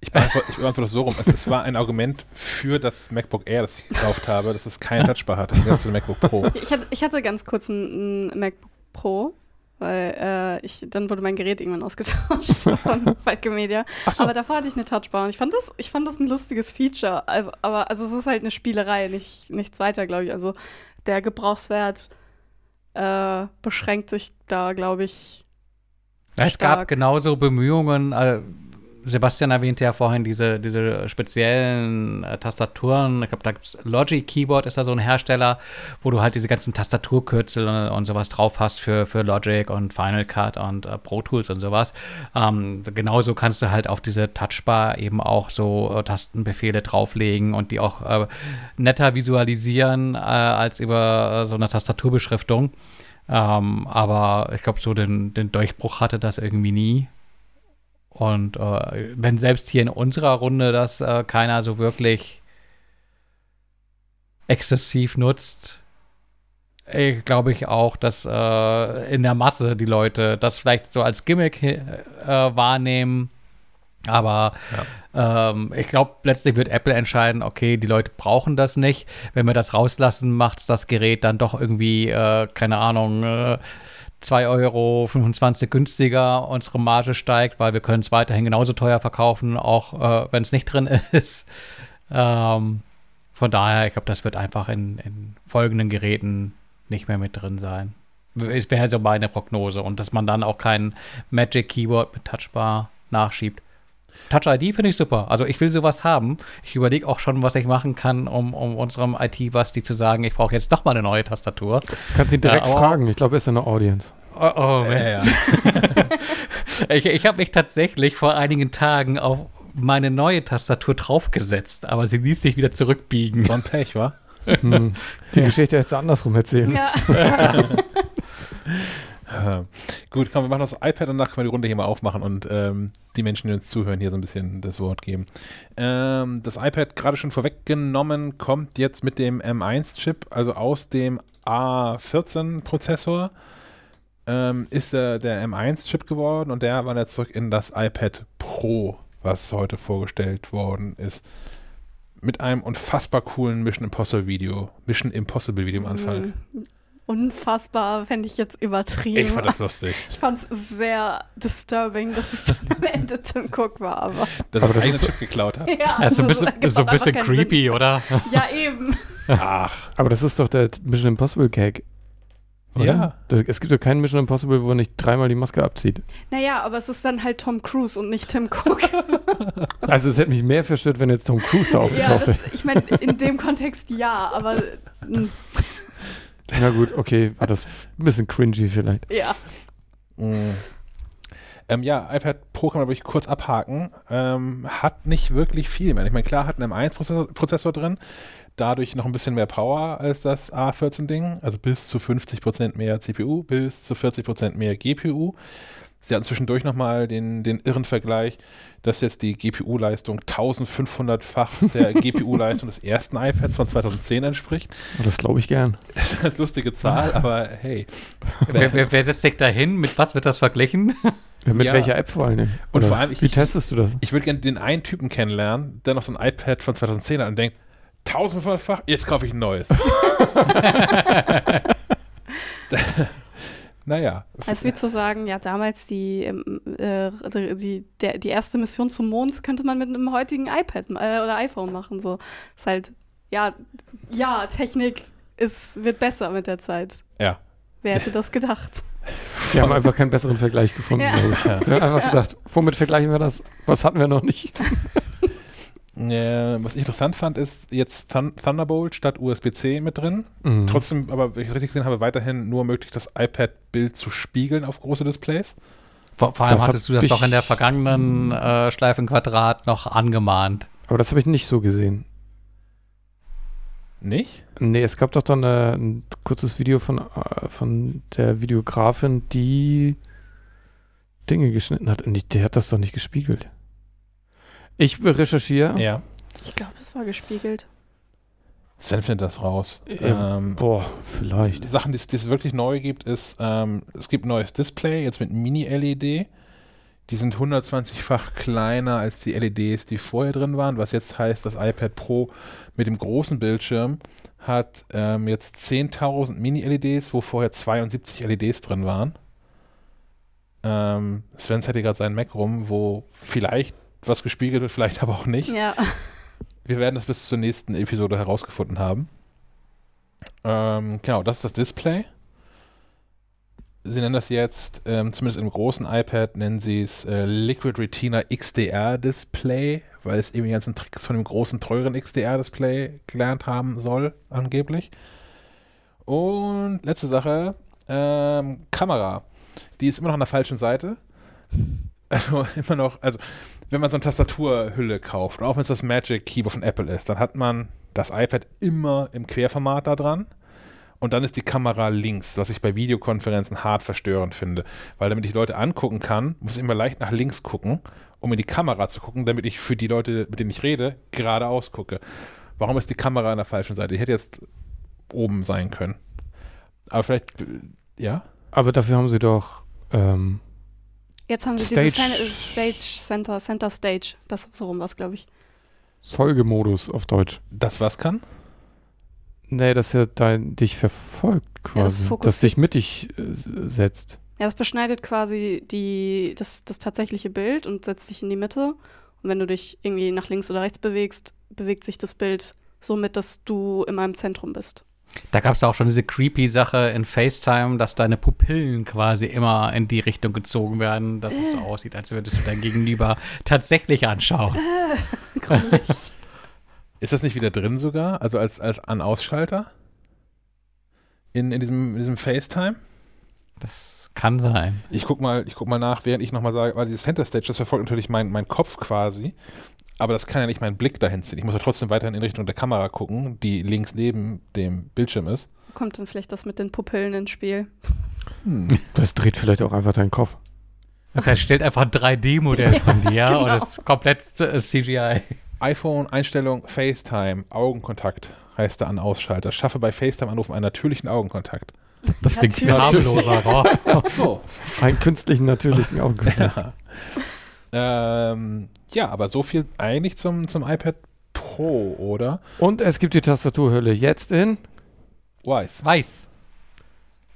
Ich beantworte, ich beantworte das so rum. Es, es war ein Argument für das MacBook Air, das ich gekauft habe, dass es keinen Touchbar hatte, im Gegensatz zu MacBook Pro. Ich hatte, ich hatte ganz kurz ein, ein MacBook Pro, weil äh, ich, dann wurde mein Gerät irgendwann ausgetauscht von Falke Media. so. Aber davor hatte ich eine Touchbar und ich fand das, ich fand das ein lustiges Feature. Aber- also es ist halt eine Spielerei, nicht, nichts weiter, glaube ich. Also der Gebrauchswert äh, beschränkt sich da, glaube ich. Es gab Stark. genauso Bemühungen, äh, Sebastian erwähnte ja vorhin diese, diese speziellen äh, Tastaturen. Ich glaube, da gibt's Logic Keyboard ist da so ein Hersteller, wo du halt diese ganzen Tastaturkürzel und, und sowas drauf hast für, für Logic und Final Cut und äh, Pro Tools und sowas. Ähm, so genauso kannst du halt auf diese Touchbar eben auch so äh, Tastenbefehle drauflegen und die auch äh, netter visualisieren äh, als über äh, so eine Tastaturbeschriftung. Ähm, aber ich glaube, so den, den Durchbruch hatte das irgendwie nie. Und äh, wenn selbst hier in unserer Runde das äh, keiner so wirklich exzessiv nutzt, äh, glaube ich auch, dass äh, in der Masse die Leute das vielleicht so als Gimmick äh, wahrnehmen. Aber ähm, ich glaube, letztlich wird Apple entscheiden, okay, die Leute brauchen das nicht. Wenn wir das rauslassen, macht das Gerät dann doch irgendwie, äh, keine Ahnung, äh, 2,25 Euro günstiger, unsere Marge steigt, weil wir können es weiterhin genauso teuer verkaufen, auch äh, wenn es nicht drin ist. Ähm, von daher, ich glaube, das wird einfach in, in folgenden Geräten nicht mehr mit drin sein. Es wäre so meine Prognose. Und dass man dann auch kein Magic Keyboard mit Touchbar nachschiebt. Touch ID finde ich super. Also ich will sowas haben. Ich überlege auch schon, was ich machen kann, um, um unserem IT-Basti zu sagen, ich brauche jetzt doch mal eine neue Tastatur. Das kannst du ihn direkt Ja, aber- fragen. Ich glaube, er ist in der Audience. Oh, oh Ja, Mist. ja. Ich, ich habe mich tatsächlich vor einigen Tagen auf meine neue Tastatur draufgesetzt, aber sie ließ sich wieder zurückbiegen. So ein Pech, wa? Hm. Die Geschichte hättest du andersrum erzählen Ja. müssen. Äh, Gut, komm, wir machen das iPad und danach können wir die Runde hier mal aufmachen und ähm, die Menschen, die uns zuhören, hier so ein bisschen das Wort geben. Ähm, das iPad, gerade schon vorweggenommen, kommt jetzt mit dem M1-Chip, also aus dem A14-Prozessor, ähm, ist äh, der M1-Chip geworden und der wandert zurück in das iPad Pro, was heute vorgestellt worden ist. mit einem unfassbar coolen Mission Impossible Video, Mission Impossible Video am Anfang. Unfassbar, fände ich jetzt übertrieben. Ich fand das lustig. Ich fand es sehr disturbing, dass es dann am Ende Tim Cook war, aber. Dass Aber er das einen ist Chip geklaut hat. Ja, Ja, so ein das bisschen, so ein bisschen keinen creepy, oder? Sinn. Ja, eben. Ach, Aber das ist doch der Mission Impossible Gag. oder? Ja. Das, es gibt doch keinen Mission Impossible, wo er nicht dreimal die Maske abzieht. Naja, aber es ist dann halt Tom Cruise und nicht Tim Cook. Also es hätte mich mehr verstört, wenn jetzt Tom Cruise da ja, aufgetaucht wäre. ich meine, in dem Kontext ja, aber mm, Na gut, okay, war das ein bisschen cringy vielleicht. ja. Mm. Ähm, ja, iPad Pro kann man wirklich kurz abhaken. Ähm, hat nicht wirklich viel mehr. Ich meine, klar hat einen M1-Prozessor Prozessor drin, dadurch noch ein bisschen mehr Power als das A14-Ding, also bis zu 50% mehr CPU, bis zu 40% mehr GPU. Sie hatten zwischendurch nochmal den, den irren Vergleich, dass jetzt die GPU-Leistung 1500-fach der GPU-Leistung des ersten iPads von 2010 entspricht. Und das glaube ich gern. Das ist eine lustige Zahl, aber hey. Wer, wer, wer setzt sich da hin? Mit was wird das verglichen? Ja, mit Ja. welcher App vor allem? Und Oder vor allem, ich- wie testest du das? Ich würde gerne den einen Typen kennenlernen, der noch so ein iPad von 2010 hat und denkt, 1500-fach, jetzt kaufe ich ein neues. naja. Als wie zu sagen, ja, damals die, ähm, äh, die, der, die erste Mission zum Mond könnte man mit einem heutigen iPad äh, oder iPhone machen. So. Ist halt, ja, ja, Technik ist, wird besser mit der Zeit. Ja. Wer hätte das gedacht? Wir haben einfach keinen besseren Vergleich gefunden, Ja. glaube ich. Wir haben einfach gedacht, womit vergleichen wir das? Was hatten wir noch nicht? Äh, was ich interessant fand, ist jetzt Thun Thunderbolt statt USB-C mit drin. Mhm. Trotzdem, aber wenn ich richtig gesehen habe, weiterhin nur möglich, das iPad-Bild zu spiegeln auf große Displays. Vor, vor allem Das hattest du das doch in der vergangenen äh, Schleifenquadrat noch angemahnt. Aber das habe ich nicht so gesehen. Nicht? Nee, es gab doch dann äh, ein kurzes Video von, äh, von der Videografin, die Dinge geschnitten hat. Und die, der hat das doch nicht gespiegelt. Ich recherchiere. Ja. Ich glaube, es war gespiegelt. Sven findet das raus. Ja. Ähm, Boah, vielleicht. Sachen, die es- die es wirklich neu gibt, ist, ähm, es gibt ein neues Display, jetzt mit Mini-LED. Die sind 120-fach kleiner als die LEDs, die vorher drin waren, was jetzt heißt, das iPad Pro mit dem großen Bildschirm hat ähm, jetzt 10.000 Mini-LEDs, wo vorher 72 LEDs drin waren. Ähm, Sven hat hier gerade seinen Mac rum, wo vielleicht was gespiegelt wird, vielleicht aber auch nicht. Ja. Wir werden das bis zur nächsten Episode herausgefunden haben. Ähm, genau, das ist das Display. Sie nennen das jetzt, ähm, zumindest im großen iPad, nennen sie es äh, Liquid Retina XDR Display, weil es eben die ganzen Tricks von dem großen, teuren XDR-Display gelernt haben soll, angeblich. Und letzte Sache, ähm, Kamera. Die ist immer noch an der falschen Seite. Also immer noch, also wenn man so eine Tastaturhülle kauft, auch wenn es das Magic Keyboard von Apple ist, dann hat man das iPad immer im Querformat da dran. Und dann ist die Kamera links, was ich bei Videokonferenzen hart verstörend finde. Weil damit ich Leute angucken kann, muss ich immer leicht nach links gucken, um in die Kamera zu gucken, damit ich für die Leute, mit denen ich rede, geradeaus gucke. Warum ist die Kamera an der falschen Seite? Die hätte jetzt oben sein können. Aber vielleicht, äh, ja? Aber dafür haben sie doch. Ähm, Jetzt haben sie Stage- dieses Stage Center, Center Stage. Das so rum was, glaube ich. Folgemodus auf Deutsch. Das was kann? Nee, dass er dein, dich verfolgt Ja, das quasi. dass dich mit dich äh, setzt. Ja, das beschneidet quasi die, das, das tatsächliche Bild und setzt dich in die Mitte. Und wenn du dich irgendwie nach links oder rechts bewegst, bewegt sich das Bild so mit, dass du immer im Zentrum bist. Da gab es auch schon diese creepy Sache in FaceTime, dass deine Pupillen quasi immer in die Richtung gezogen werden, dass es so aussieht, als würdest du dein Gegenüber tatsächlich anschauen. Gruselig. Ist das nicht wieder drin sogar? Also als, als An-Ausschalter? In, in, diesem, in diesem FaceTime? Das kann sein. Ich guck mal, ich guck mal nach, während ich nochmal sage, weil dieses Center Stage, das verfolgt natürlich mein, mein Kopf quasi. Aber das kann ja nicht meinen Blick dahin ziehen. Ich muss ja trotzdem weiterhin in Richtung der Kamera gucken, die links neben dem Bildschirm ist. Kommt dann vielleicht das mit den Pupillen ins Spiel. Hm. Das dreht vielleicht auch einfach deinen Kopf. Das heißt, stellt einfach ein 3D-Modell von dir genau. und ist komplett äh, CGI. iPhone, Einstellung, FaceTime, Augenkontakt heißt der An-Ausschalter. Schaffe bei FaceTime-Anrufen einen natürlichen Augenkontakt. Das klingt Natürlich. harmloser. Oh. So. Einen künstlichen, natürlichen Augenkontakt. Ja. Ähm, ja, aber so viel eigentlich zum, zum iPad Pro, oder? Und es gibt die Tastaturhülle jetzt in. Weiß. Weiß.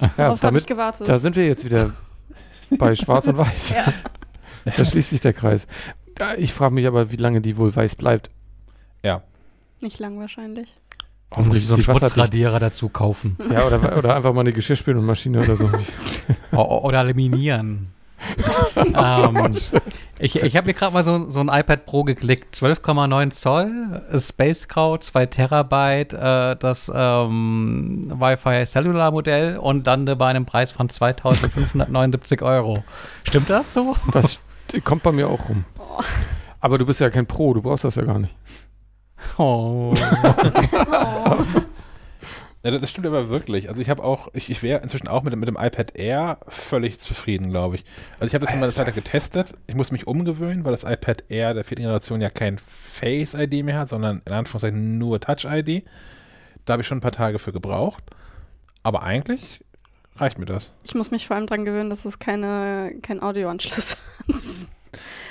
Ja, Darauf habe ich damit, gewartet. da sind wir jetzt wieder bei Schwarz und Weiß. ja. Da schließt sich der Kreis. Ja, Ich frage mich aber, wie lange die wohl weiß bleibt. Nicht lang wahrscheinlich. Hoffentlich so einen. Schmutzradierer dazu kaufen. Ja, oder, oder einfach mal eine Geschirrspülmaschine oder so. Oder laminieren. Ähm, ich ich habe mir gerade mal so, so ein iPad Pro geklickt. 12,9 Zoll, Space Scout, 2 Terabyte, äh, das ähm, Wi-Fi Cellular Modell und lande bei einem Preis von 2579 Euro. Stimmt das so? Das kommt bei mir auch rum. Oh. Aber du bist ja kein Pro, du brauchst das ja gar nicht. Oh. Oh. Ja, das stimmt aber wirklich. Also ich habe auch, ich, ich wäre inzwischen auch mit, dem- mit dem iPad Air völlig zufrieden, glaube ich. Also ich habe das in meiner Zeit lang getestet. Ich muss mich umgewöhnen, weil das iPad Air der vierten Generation ja kein Face-ID mehr hat, sondern in Anführungszeichen nur Touch-ID. Da habe ich schon ein paar Tage für gebraucht. Aber eigentlich reicht mir das. Ich muss mich vor allem dran gewöhnen, dass es keine, kein Audioanschluss hat.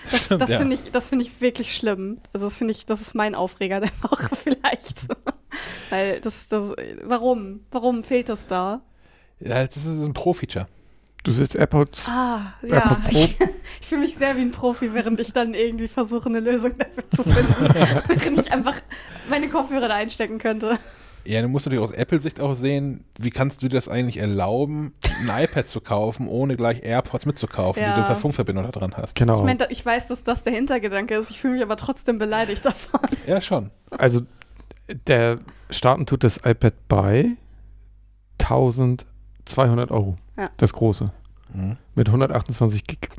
Das, Stimmt, das ja. finde ich, das finde ich wirklich schlimm. Also das finde ich, das ist mein Aufreger der Woche vielleicht. Weil das, das, warum? Warum fehlt das da? Ja, das ist ein Pro-Feature. Du sitzt AirPods. Ah, AirPod ja. Pro. Ich, ich fühle mich sehr wie ein Profi, während ich dann irgendwie versuche, eine Lösung dafür zu finden. während ich einfach meine Kopfhörer da einstecken könnte. Ja, du musst natürlich aus Apple-Sicht auch sehen, wie kannst du dir das eigentlich erlauben, ein iPad zu kaufen, ohne gleich AirPods mitzukaufen, Ja. die du per Funkverbindung da dran hast. Genau. Ich meine, da- ich weiß, dass das der Hintergedanke ist. Ich fühle mich aber trotzdem beleidigt davon. Ja, schon. Also der starten tut das iPad bei 1200 Euro. Ja. Das große. Mhm. Mit 128 Gig.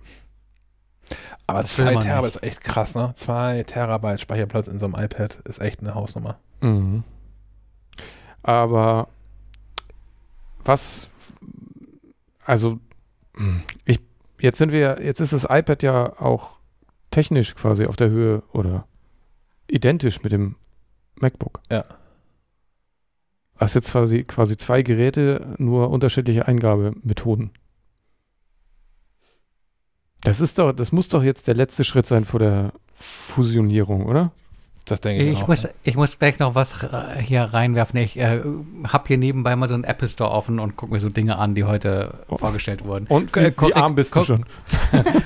Aber Das will 2 man Terabyte ist echt krass, ne? 2 Terabyte Speicherplatz in so einem iPad ist echt eine Hausnummer. Mhm. Aber was, also hm, ich, jetzt sind wir, jetzt ist das iPad ja auch technisch quasi auf der Höhe oder identisch mit dem MacBook. Ja. Hast jetzt quasi, quasi zwei Geräte, nur unterschiedliche Eingabemethoden. Das ist doch, das muss doch jetzt der letzte Schritt sein vor der Fusionierung, oder? Das denke ich, Ich auch. muss, ja. ich muss gleich noch was äh, hier reinwerfen. Ich äh, habe hier nebenbei mal so einen Apple Store offen und gucke mir so Dinge an, die heute Oh. vorgestellt wurden. Und Äh, wie, wie korrekt- arm bist du schon?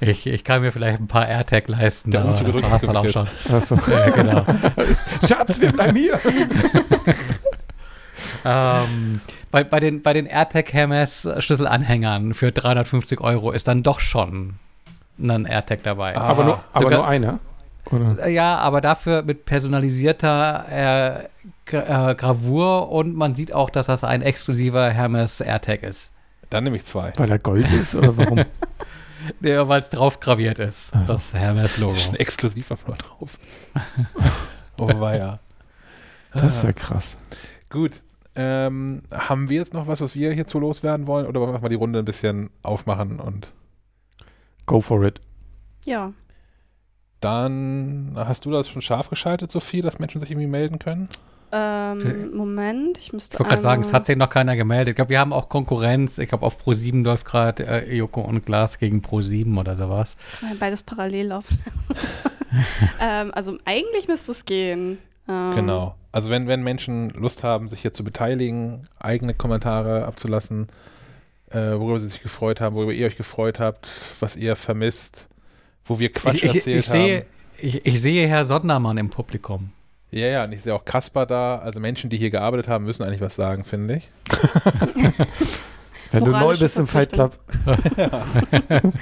Ich, ich kann mir vielleicht ein paar AirTag leisten. Der aber das war's dann auch schon. Achso. Ja, genau. Schatz, wir bleiben hier. ähm, bei, bei den, bei den AirTag Hermes Schlüsselanhängern für 350 Euro ist dann doch schon ein AirTag dabei. Ah. Aber, nur, aber Sogar- nur einer. Oder? Äh, Ja, aber dafür mit personalisierter äh, Gra- äh, Gravur und man sieht auch, dass das ein exklusiver Hermes AirTag ist. Dann nehme ich zwei. Weil er Gold ist oder warum? Ja, weil es drauf graviert ist. Ach so. Das Hermes-Logo. Ist ein exklusiver Floor drauf. oh, weia. Das ist ja krass. Gut. Ähm, haben wir jetzt noch was, was wir hierzu loswerden wollen? Oder wollen wir mal die Runde ein bisschen aufmachen und Go for it. Ja. Dann hast du das schon scharf geschaltet, Sophie, dass Menschen sich irgendwie melden können? Ähm, Moment, ich müsste Ich wollte gerade sagen, es hat sich noch keiner gemeldet. Ich glaube, wir haben auch Konkurrenz. Ich glaube, auf Pro7 läuft gerade äh, Joko und Glas gegen Pro7 oder sowas. Beides parallel laufen. ähm, also eigentlich müsste es gehen. Ähm, Genau. Also wenn, wenn Menschen Lust haben, sich hier zu beteiligen, eigene Kommentare abzulassen, äh, worüber sie sich gefreut haben, worüber ihr euch gefreut habt, was ihr vermisst, wo wir Quatsch ich, ich, erzählt ich, sehe, haben. ich, ich sehe Herr Sondermann im Publikum. Ja, ja, und ich sehe auch Kasper da. Also Menschen, die hier gearbeitet haben, müssen eigentlich was sagen, finde ich. Wenn du neu bist im Fight Club.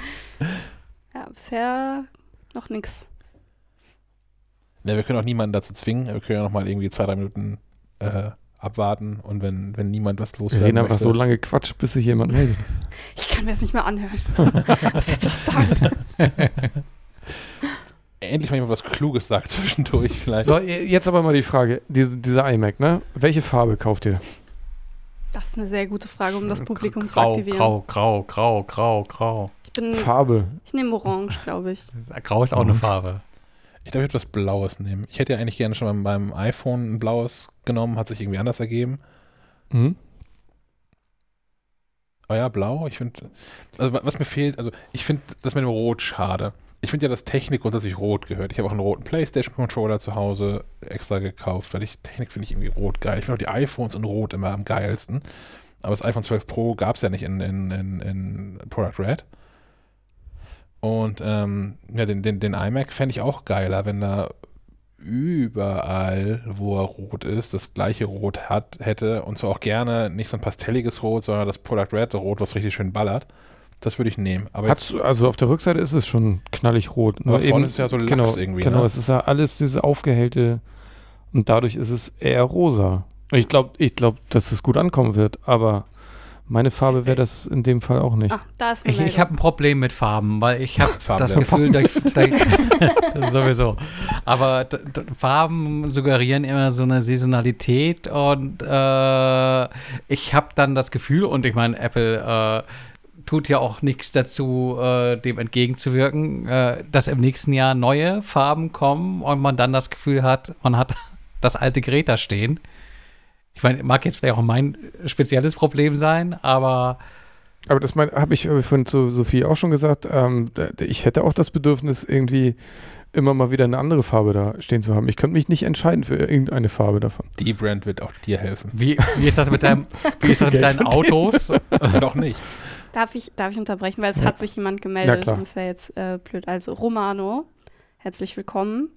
Ja, bisher noch nichts. Ja, wir können auch niemanden dazu zwingen. Wir können ja noch mal irgendwie zwei, drei Minuten äh, abwarten und wenn, wenn niemand was Wir loswerden reden einfach möchte. so lange Quatsch, bis sich jemand meldet. Ich kann mir das nicht mehr anhören. Was jetzt was sagen? Endlich mal jemand was Kluges sagt zwischendurch vielleicht. So, jetzt aber mal die Frage, diese, dieser iMac, ne? Welche Farbe kauft ihr? Das ist eine sehr gute Frage, um das Publikum zu grau, aktivieren. grau, grau, grau, grau, grau. Ich bin, Farbe. ich nehme Orange, glaube ich. Grau ist auch eine. Farbe. Ich glaube, ich würde was Blaues nehmen. Ich hätte ja eigentlich gerne schon beim, beim iPhone ein blaues genommen, hat sich irgendwie anders ergeben. Mhm. Aber ja, blau, ich finde, also wa- was mir fehlt, also ich finde das mit dem Rot schade. ich finde ja, dass Technik grundsätzlich rot gehört. Ich habe auch einen roten PlayStation-Controller zu Hause extra gekauft, weil ich Technik finde ich irgendwie rot geil. Ich finde auch die iPhones in rot immer am geilsten. Aber das iPhone 12 Pro gab es ja nicht in, in, in, in Product Red. Und ähm, ja, den, den, den iMac fände ich auch geiler, wenn da überall, wo er rot ist, das gleiche Rot hat, hätte. Und zwar auch gerne nicht so ein pastelliges Rot, sondern das Product Red Rot, was richtig schön ballert. Das würde ich nehmen. Aber Hat's, also auf der Rückseite ist es schon knallig rot. Aber vorne ist es ja so Lachs genau, irgendwie, Genau, ne? es ist ja alles diese aufgehellte und dadurch ist es eher rosa. Ich glaube, ich glaub, dass es gut ankommen wird, aber meine Farbe wäre das in dem Fall auch nicht. Ah, da ist Ich, ich habe ein Problem mit Farben, weil ich habe das Gefühl, dass, dass, sowieso. Aber d- d- Farben suggerieren immer so eine Saisonalität und äh, ich habe dann das Gefühl, und ich meine, Apple äh, tut ja auch nichts dazu, äh, dem entgegenzuwirken, äh, dass im nächsten Jahr neue Farben kommen und man dann das Gefühl hat, man hat das alte Gerät da stehen. Ich meine, mag jetzt vielleicht auch mein spezielles Problem sein, aber Aber das habe ich vorhin zu Sophie auch schon gesagt. Ähm, ich hätte auch das Bedürfnis, irgendwie immer mal wieder eine andere Farbe da stehen zu haben. Ich könnte mich nicht entscheiden für irgendeine Farbe davon. die Brand wird auch dir helfen. Wie, wie ist das mit, deinem, wie ist das mit deinen Autos? Auch nicht. Darf ich, darf ich unterbrechen, weil es Ja. hat sich jemand Ja, gemeldet und es wäre jetzt äh, blöd. Also Romano, herzlich willkommen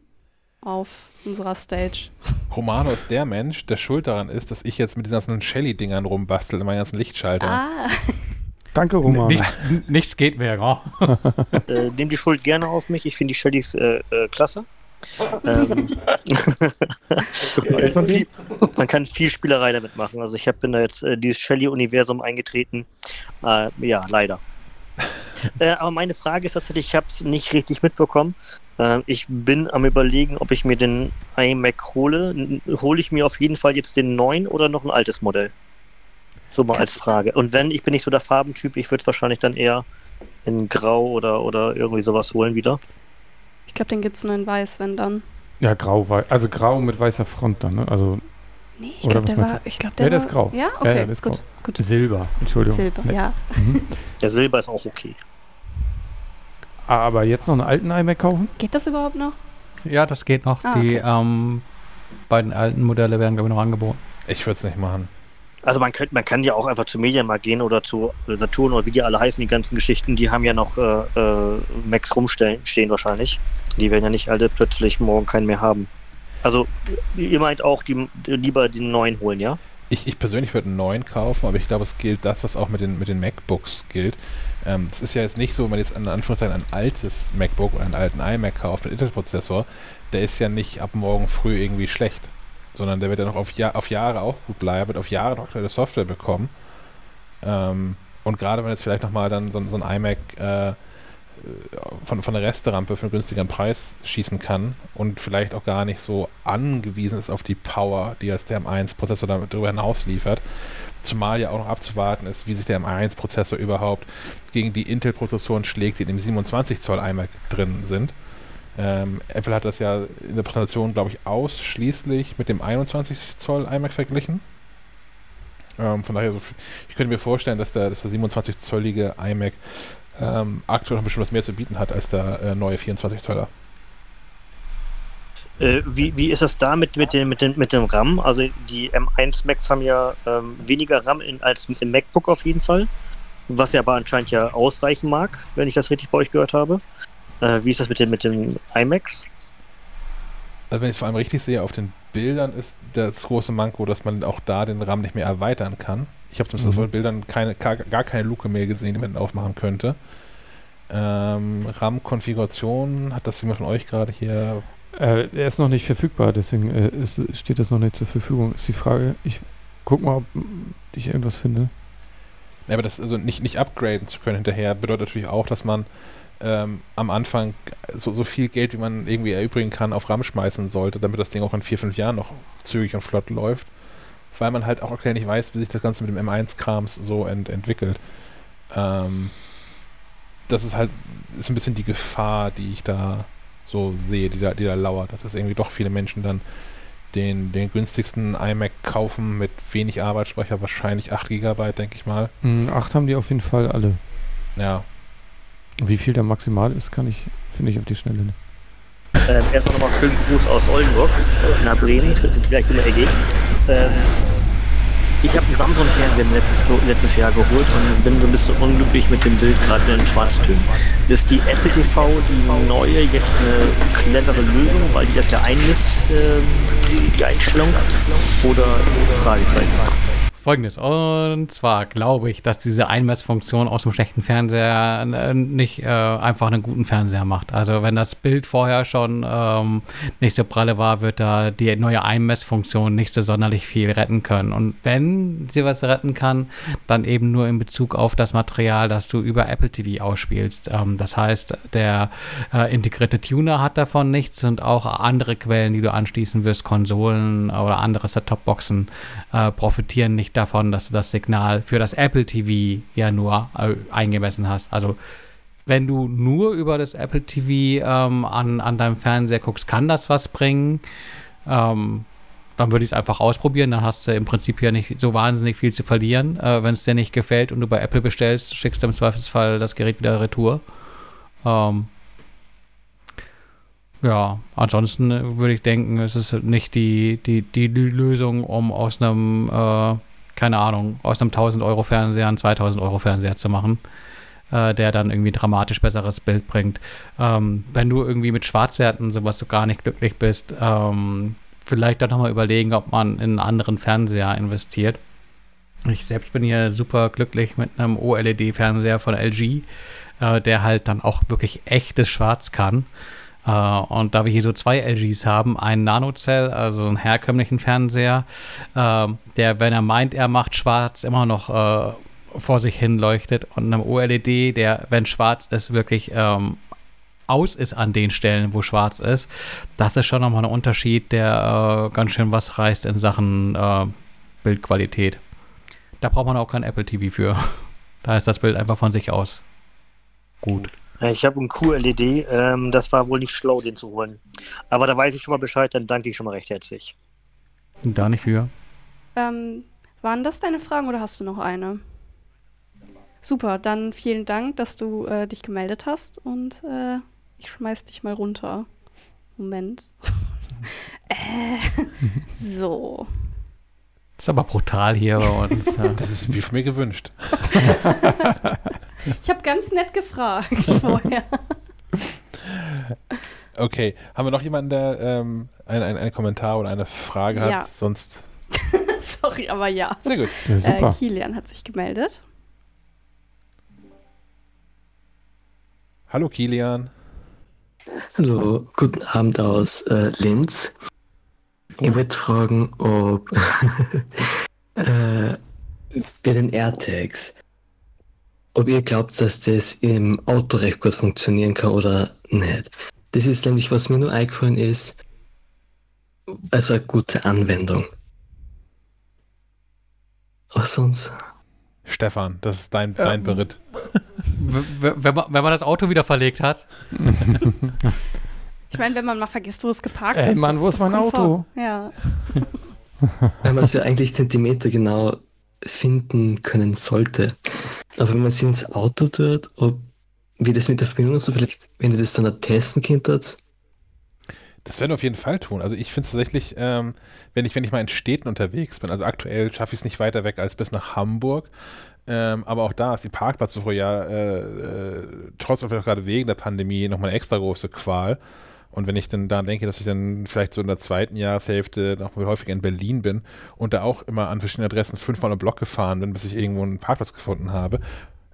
auf unserer Stage. Romano ist der Mensch, der schuld daran ist, dass ich jetzt mit diesen ganzen Shelly-Dingern rumbastel in meinen ganzen Lichtschaltern. Ah, Danke, Roman. Nicht, nichts geht mehr. Oh. Äh, nehme die Schuld gerne auf mich. Ich finde die Shellys äh, äh, klasse. ähm, man, kann viel, man kann viel Spielerei damit machen. Also ich hab, bin da jetzt äh, dieses Shelly-Universum eingetreten. Äh, ja, leider. äh, aber meine Frage ist tatsächlich, ich habe es nicht richtig mitbekommen. Äh, ich bin am überlegen, ob ich mir den iMac hole. Hole ich mir auf jeden Fall jetzt den neuen oder noch ein altes Modell? So mal als Frage. Und wenn, ich bin nicht so der Farbentyp, ich würde wahrscheinlich dann eher in Grau oder, oder irgendwie sowas holen wieder. ich glaube, den gibt es nur in weiß, wenn dann. Ja, grau, also grau mit weißer Front dann, ne? Also Nee, ich glaube, der war. Ich glaube, der Ja, der war, ist grau. Ja, Ja, okay, ja, der ist gut, grau. gut. Silber, Entschuldigung. Silber, Ne? ja. Der Silber ist auch okay. Aber jetzt noch einen alten iMac kaufen? Geht das überhaupt noch? Ja, das geht noch. Ah, Die okay. ähm, beiden alten Modelle werden, glaube ich, noch angeboten. Ich würde es nicht machen. Also man, könnt, man kann ja auch einfach zu Mediamarkt gehen oder zu äh, Saturn oder wie die alle heißen, die ganzen Geschichten, die haben ja noch äh, äh, Macs rumstehen stehen wahrscheinlich. Die werden ja nicht alle plötzlich morgen keinen mehr haben. Also ihr meint auch, die, die lieber den neuen holen, ja? Ich, ich persönlich würde einen neuen kaufen, aber ich glaube, es gilt das, was auch mit den, mit den MacBooks gilt. Ähm, Es ist ja jetzt nicht so, wenn man jetzt in Anführungszeichen ein altes MacBook oder einen alten iMac kauft mit Intel-Prozessor, der ist ja nicht ab morgen früh irgendwie schlecht, sondern der wird ja noch auf, Jahr, auf Jahre auch gut bleiben, wird auf Jahre noch aktuelle Software bekommen. Ähm, und gerade wenn jetzt vielleicht nochmal dann so, so ein iMac äh, von, von der Resterampe für einen günstigeren Preis schießen kann und vielleicht auch gar nicht so angewiesen ist auf die Power, die jetzt der M1-Prozessor darüber hinaus liefert. Zumal ja auch noch abzuwarten ist, wie sich der M1-Prozessor überhaupt gegen die Intel-Prozessoren schlägt, die in dem 27 Zoll iMac drin sind. Ähm, Apple hat das ja in der Präsentation, glaube ich, ausschließlich mit dem 21 Zoll iMac verglichen. Ähm, von daher, ich könnte mir vorstellen, dass der, der 27-zollige iMac ähm, aktuell noch bisschen was mehr zu bieten hat als der äh, neue 24 Zoller. Äh, wie, wie ist das da mit, mit, dem, mit, dem, mit dem RAM? Also die M1 Macs haben ja ähm, weniger RAM in, als im MacBook auf jeden Fall. Was ja aber anscheinend ja ausreichen mag, wenn ich das richtig bei euch gehört habe. Äh, wie ist das mit den, mit den iMacs? Also wenn ich es vor allem richtig sehe, auf den Bildern ist das große Manko, dass man auch da den RAM nicht mehr erweitern kann. Ich habe zumindest Mhm. auf den Bildern keine, gar, gar keine Luke mehr gesehen, die man aufmachen könnte. Ähm, RAM-Konfiguration, hat das jemand von euch gerade hier? Äh, er ist noch nicht verfügbar, deswegen äh, ist, steht das noch nicht zur Verfügung. Ist die Frage. Ich guck mal, ob ich irgendwas finde. Ja, aber das also nicht, nicht upgraden zu können hinterher bedeutet natürlich auch, dass man ähm, am Anfang so, so viel Geld, wie man irgendwie erübrigen kann, auf RAM schmeißen sollte, damit das Ding auch in vier, fünf Jahren noch zügig und flott läuft. Weil man halt auch aktuell nicht weiß, wie sich das Ganze mit dem M1-Krams so ent entwickelt. Ähm, das ist halt ist ein bisschen die Gefahr, die ich da so sehe, die da, die da lauert, dass es irgendwie doch viele Menschen dann den, den günstigsten iMac kaufen mit wenig Arbeitsspeicher, wahrscheinlich 8 GB, denke ich mal. Mm, acht haben die auf jeden Fall alle. Ja. Wie viel da maximal ist, kann ich, finde ich auf die Schnelle nicht. Ähm, erstmal nochmal schönen Gruß aus Oldenburg, nach Bremen, gleich immer EG. Ähm, ich habe einen Samsung-Fernseher letztes, letztes Jahr geholt und bin so ein bisschen unglücklich mit dem Bild, gerade in den Schwarztönen. Ist die Apple TV, die neue, jetzt eine clevere Lösung, weil die das ja einmisst, ähm, die, die Einstellung? Oder Fragezeichen? Folgendes. Und zwar glaube ich, dass diese Einmessfunktion aus dem schlechten Fernseher äh, nicht äh, einfach einen guten Fernseher macht. Also wenn das Bild vorher schon ähm, nicht so pralle war, wird da die neue Einmessfunktion nicht so sonderlich viel retten können. Und wenn sie was retten kann, dann eben nur in Bezug auf das Material, das du über Apple TV ausspielst. Ähm, das heißt, der äh, integrierte Tuner hat davon nichts und auch andere Quellen, die du anschließen wirst, Konsolen oder andere Set-Top-Boxen, äh, profitieren nicht davon, dass du das Signal für das Apple TV ja nur äh, eingemessen hast. Also wenn du nur über das Apple TV ähm, an, an deinem Fernseher guckst, kann das was bringen. Ähm, dann würde ich es einfach ausprobieren. Dann hast du im Prinzip ja nicht so wahnsinnig viel zu verlieren. Äh, wenn es dir nicht gefällt und du bei Apple bestellst, schickst du im Zweifelsfall das Gerät wieder retour. Ähm, ja, ansonsten äh, würde ich denken, es ist nicht die, die, die Lösung, um aus einem, äh, keine Ahnung, aus einem 1000 Euro Fernseher einen 2000 Euro Fernseher zu machen, äh, der dann irgendwie dramatisch besseres Bild bringt. Ähm, wenn du irgendwie mit Schwarzwerten sowas so gar nicht glücklich bist, ähm, vielleicht dann nochmal überlegen, ob man in einen anderen Fernseher investiert. Ich selbst bin hier super glücklich mit einem OLED-Fernseher von LG, äh, der halt dann auch wirklich echtes Schwarz kann. Äh, und da wir hier so zwei LGs haben, einen Nanocell, also einen herkömmlichen Fernseher, äh, der, wenn er meint, er macht schwarz, immer noch äh, vor sich hin leuchtet und einem OLED, der, wenn schwarz ist, wirklich ähm, aus ist an den Stellen, wo schwarz ist. Das ist schon nochmal ein Unterschied, der äh, ganz schön was reißt in Sachen äh, Bildqualität. Da braucht man auch kein Apple TV für. Da ist das Bild einfach von sich aus gut. Ja, Ich habe einen QLED, ähm, das war wohl nicht schlau, den zu holen. Aber da weiß ich schon mal Bescheid, dann danke ich schon mal recht herzlich. Da nicht für. Ähm, waren das deine Fragen oder hast du noch eine? Super, dann vielen Dank, dass du äh, dich gemeldet hast und äh, ich schmeiß dich mal runter. Moment. äh, so. Das ist aber brutal hier bei uns. ja. Das ist wie von mir gewünscht. Ich habe ganz nett gefragt vorher. Okay, haben wir noch jemanden, der ähm, ein, ein, einen Kommentar oder eine Frage hat? Ja. Sonst. Sorry, aber ja. Sehr gut. Ja, Äh, super. Kilian hat sich gemeldet. Hallo Kilian. Hallo, guten Abend aus äh, Linz. Ich wollte fragen, ob äh, bei den AirTags, ob ihr glaubt, dass das im Auto recht gut funktionieren kann oder nicht. Das ist nämlich, was mir nur eingefallen ist, also eine gute Anwendung. Aber sonst. Stefan, das ist dein, dein Beritt. Wenn, man, wenn man das Auto wieder verlegt hat. Ich meine, wenn man mal vergisst, wo es geparkt Ey, ist. Mann, wo ist mein Auto? Ja. Weil man es ja eigentlich Zentimeter genau finden können sollte. Aber wenn man es ins Auto tut, ob, wie das mit der Verbindung ist, so vielleicht, wenn ihr das dann testen könnt, Das werden wir auf jeden Fall tun. Also ich finde es tatsächlich, ähm, wenn, ich, wenn ich mal in Städten unterwegs bin, also aktuell schaffe ich es nicht weiter weg als bis nach Hamburg. Ähm, aber auch da ist die Parkplatzsuche ja äh, äh, trotz vielleicht gerade wegen der Pandemie nochmal eine extra große Qual. Und wenn ich dann da denke, dass ich dann vielleicht so in der zweiten Jahreshälfte noch häufiger in Berlin bin und da auch immer an verschiedenen Adressen fünfmal im Block gefahren bin, bis ich irgendwo einen Parkplatz gefunden habe,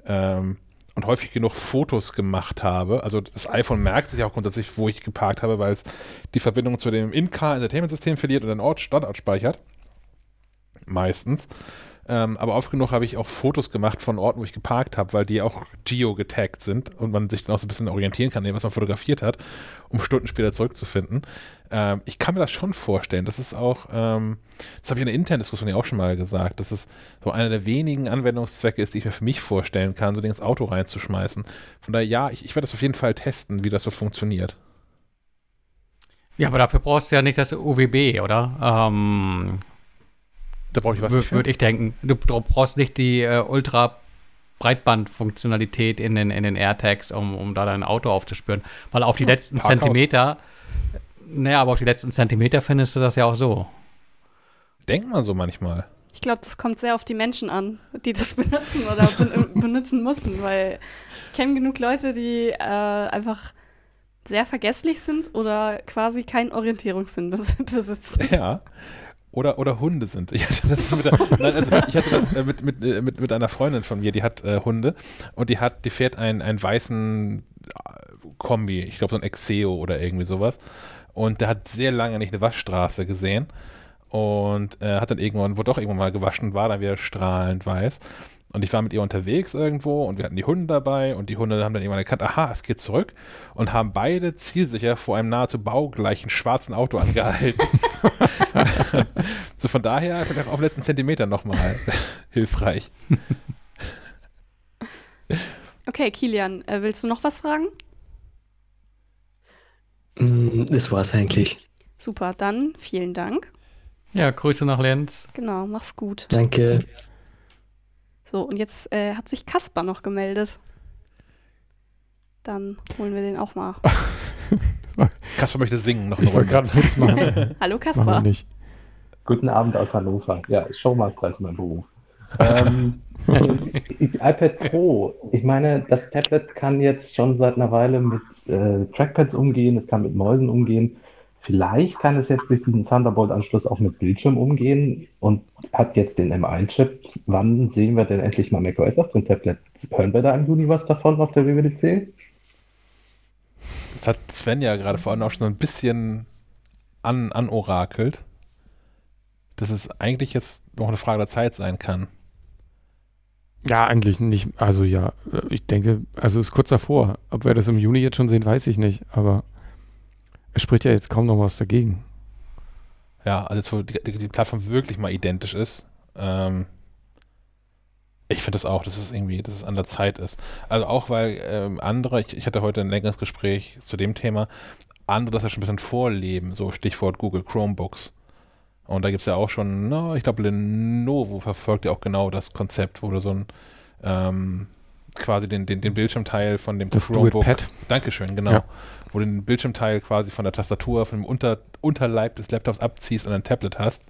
ähm, und häufig genug Fotos gemacht habe. Also das iPhone merkt sich auch grundsätzlich, wo ich geparkt habe, weil es die Verbindung zu dem In-Car-Entertainment-System verliert und einen Ort, Standort speichert. Meistens. Ähm, aber oft genug habe ich auch Fotos gemacht von Orten, wo ich geparkt habe, weil die auch geo-getaggt sind und man sich dann auch so ein bisschen orientieren kann, was man fotografiert hat, um Stunden später zurückzufinden. Ähm, ich kann mir das schon vorstellen. Das ist auch, ähm, das habe ich in der internen Diskussion ja auch schon mal gesagt, dass es so einer der wenigen Anwendungszwecke ist, die ich mir für mich vorstellen kann, so Ding ins Auto reinzuschmeißen. Von daher, ja, ich, ich werde das auf jeden Fall testen, wie das so funktioniert. Ja, aber dafür brauchst du ja nicht das UWB, oder? Ähm, Da brauche ich was nicht für. Würde ich denken. Du, brauchst nicht die äh, Ultra Breitbandfunktionalität in den, in den AirTags, um, um da dein Auto aufzuspüren. Weil auf die Ja, letzten Parkhaus. Zentimeter, naja, aber auf die letzten Zentimeter findest du das ja auch so. Denkt man so manchmal. Ich glaube, das kommt sehr auf die Menschen an, die das benutzen oder ben benutzen müssen, weil ich kenne genug Leute, die äh, einfach sehr vergesslich sind oder quasi keinen Orientierungssinn bes- besitzen. Ja. Oder, oder Hunde sind. Ich hatte das mit, der, nein, also ich hatte das äh, mit, mit, äh, mit, mit einer Freundin von mir, die hat äh, Hunde und die hat, die fährt einen, einen weißen äh, Kombi, ich glaube so ein Exeo oder irgendwie sowas. Und der hat sehr lange nicht eine Waschstraße gesehen und äh, hat dann irgendwann, wurde doch irgendwann mal gewaschen, war dann wieder strahlend weiß. Und ich war mit ihr unterwegs irgendwo und wir hatten die Hunde dabei und die Hunde haben dann irgendwann erkannt, aha, es geht zurück und haben beide zielsicher vor einem nahezu baugleichen schwarzen Auto angehalten. so von daher vielleicht auch auf den letzten Zentimeter nochmal hilfreich. Okay, Kilian, äh, willst du noch was fragen? Mm, Das war's eigentlich. Super, dann vielen Dank. Ja, Grüße nach Lenz. Genau, mach's gut. Danke. So, und jetzt äh, hat sich Kaspar noch gemeldet. Dann holen wir den auch mal. Kasper möchte singen noch eine Ich wollte gerade Witz machen. Hallo Kaspar. nicht. Guten Abend aus Hannover. Ja, Showmaster ist mein Beruf. ähm, iPad Pro. Ich meine, das Tablet kann jetzt schon seit einer Weile mit äh, Trackpads umgehen, es kann mit Mäusen umgehen. Vielleicht kann es jetzt durch diesen Thunderbolt-Anschluss auch mit Bildschirm umgehen und hat jetzt den M1-Chip. Wann sehen wir denn endlich mal macOS auf dem Tablet? Hören wir da im Juni was davon auf der WWDC? Das hat Sven ja gerade vorhin auch schon so ein bisschen an, anorakelt, dass es eigentlich jetzt noch eine Frage der Zeit sein kann. Ja, eigentlich nicht. Also ja, äh, ich denke, also ist kurz davor. Ob wir das im Juni jetzt schon sehen, weiß ich nicht. Aber spricht ja jetzt kaum noch was dagegen. Ja, also jetzt, wo die, die, Plattform wirklich mal identisch ist. Ähm, ich finde das auch, dass es irgendwie, dass es an der Zeit ist. Also auch weil ähm, andere, ich, ich hatte heute ein längeres Gespräch zu dem Thema, andere das ja schon ein bisschen vorleben, so Stichwort Google Chromebooks. Und da gibt es ja auch schon, na, ich glaube, Lenovo verfolgt ja auch genau das Konzept, wo du so ein ähm, quasi den, den, den Bildschirmteil von dem Das Chromebook. Do-It-Pad. Dankeschön, genau. Ja. Wo du den Bildschirmteil quasi von der Tastatur, von dem Unter, Unterleib des Laptops abziehst und ein Tablet hast.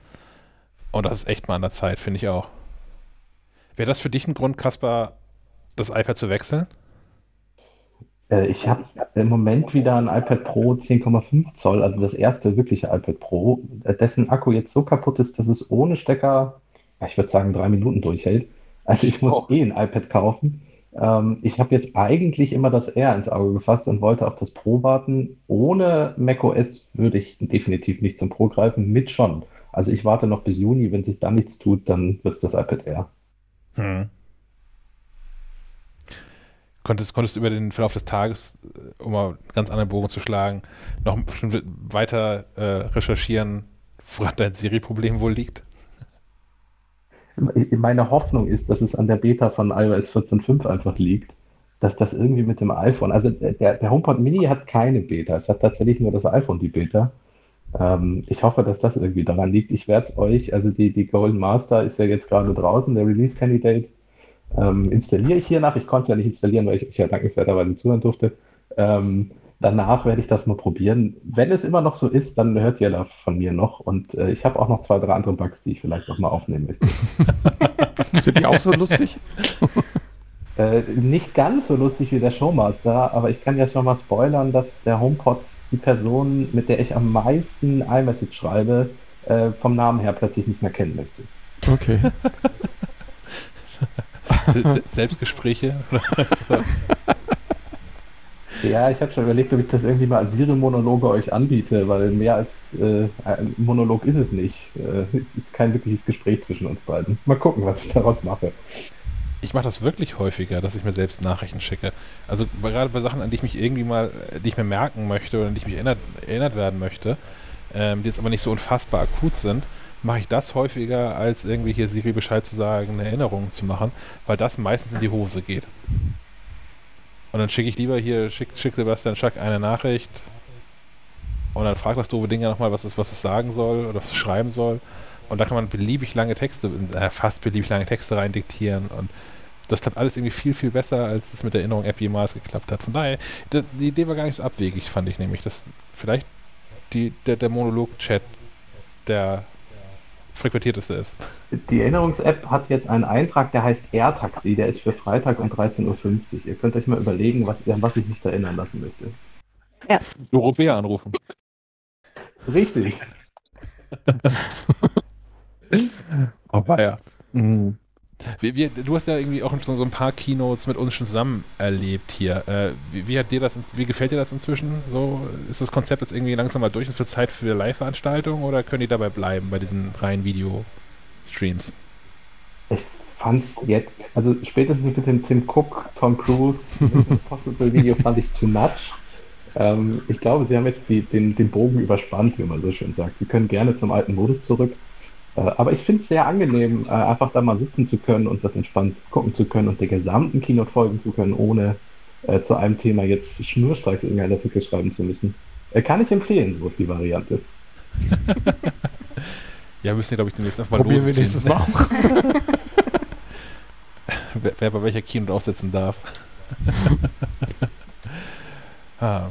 Und das ist echt mal an der Zeit, finde ich auch. Wäre das für dich ein Grund, Kaspar, das iPad zu wechseln? Äh, Ich habe im Moment wieder ein iPad Pro 10,5 Zoll, also das erste wirkliche iPad Pro, äh, dessen Akku jetzt so kaputt ist, dass es ohne Stecker, ich würde sagen, drei Minuten durchhält. Also ich muss eh ein iPad kaufen. Ähm, ich habe jetzt eigentlich immer das R ins Auge gefasst und wollte auf das Pro warten. Ohne macOS würde ich definitiv nicht zum Pro greifen, mit schon. Also ich warte noch bis Juni, wenn sich da nichts tut, dann wird es das iPad Air. Hm. Konntest, konntest du über den Verlauf des Tages, äh, um mal einen ganz anderen Bogen zu schlagen, noch weiter äh, recherchieren, woran dein Siri-Problem wohl liegt? Meine Hoffnung ist, dass es an der Beta von iOS 14.5 einfach liegt, dass das irgendwie mit dem iPhone, also der, der HomePod Mini hat keine Beta, es hat tatsächlich nur das iPhone die Beta. Ähm, ich hoffe, dass das irgendwie daran liegt. Ich werde es euch, also die, die Golden Master ist ja jetzt gerade draußen, der Release Candidate, ähm, installiere ich hier nach. Ich konnte es ja nicht installieren, weil ich euch ja dankenswerterweise zuhören durfte. Ähm, danach werde ich das mal probieren. Wenn es immer noch so ist, dann hört ihr da von mir noch. Und äh, ich habe auch noch zwei, drei andere Bugs, die ich vielleicht noch mal aufnehmen möchte. Sind die auch so lustig? Äh, nicht ganz so lustig wie der Showmaster, aber ich kann ja schon mal spoilern, dass der HomePod die Person, mit der ich am meisten iMessage schreibe, äh, vom Namen her plötzlich nicht mehr kennen möchte. Okay. Se- Selbstgespräche? Ja, ich habe schon überlegt, ob ich das irgendwie mal als Siri-Monologe euch anbiete, weil mehr als äh, ein Monolog ist es nicht. Äh, es ist kein wirkliches Gespräch zwischen uns beiden. Mal gucken, was ich daraus mache. Ich mache das wirklich häufiger, dass ich mir selbst Nachrichten schicke. Also gerade bei Sachen, an die ich mich irgendwie mal, äh, die ich mir merken möchte oder an die ich mich erinnert, erinnert werden möchte, ähm, die jetzt aber nicht so unfassbar akut sind, mache ich das häufiger, als irgendwie hier Siri Bescheid zu sagen, eine Erinnerung zu machen, weil das meistens in die Hose geht. Und dann schicke ich lieber hier, schick, schick Sebastian Schack eine Nachricht und dann fragt das doofe Ding ja nochmal, was es, was es sagen soll oder was es schreiben soll. Und da kann man beliebig lange Texte, äh, fast beliebig lange Texte rein diktieren und das klappt alles irgendwie viel, viel besser, als es mit der Erinnerung-App jemals geklappt hat. Von daher, die, die Idee war gar nicht so abwegig, fand ich nämlich. Dass vielleicht die, der, der Monolog-Chat der frequentierteste ist. Die Erinnerungs-App hat jetzt einen Eintrag, der heißt AirTaxi, der ist für Freitag um 13.50 Uhr. Ihr könnt euch mal überlegen, was, an was ich mich da erinnern lassen möchte. Ja. Dorothea anrufen. Richtig. oh, ja. Mhm. Wir, wir, du hast ja irgendwie auch so, so ein paar Keynotes mit uns schon zusammen erlebt hier. Äh, wie, wie, hat dir das, wie gefällt dir das inzwischen? So, ist das Konzept jetzt irgendwie langsam mal durch und für Zeit für Live-Veranstaltungen oder können die dabei bleiben bei diesen reinen Video-Streams? Ich fand jetzt, also spätestens mit dem Tim Cook, Tom Cruise, Possible Video fand ich too much. Ähm, ich glaube, sie haben jetzt die, den, den Bogen überspannt, wie man so schön sagt. Sie können gerne zum alten Modus zurück. Äh, aber ich finde es sehr angenehm, äh, einfach da mal sitzen zu können und das entspannt gucken zu können und der gesamten Keynote folgen zu können, ohne äh, zu einem Thema jetzt schnurstracks irgendein Artikel schreiben zu müssen. Äh, kann ich empfehlen, so die Variante. ja, müssen wir, glaube ich, demnächst einfach mal Probieren wir nächstes Mal auch. wer, wer, bei welcher Keynote aufsetzen darf. ah.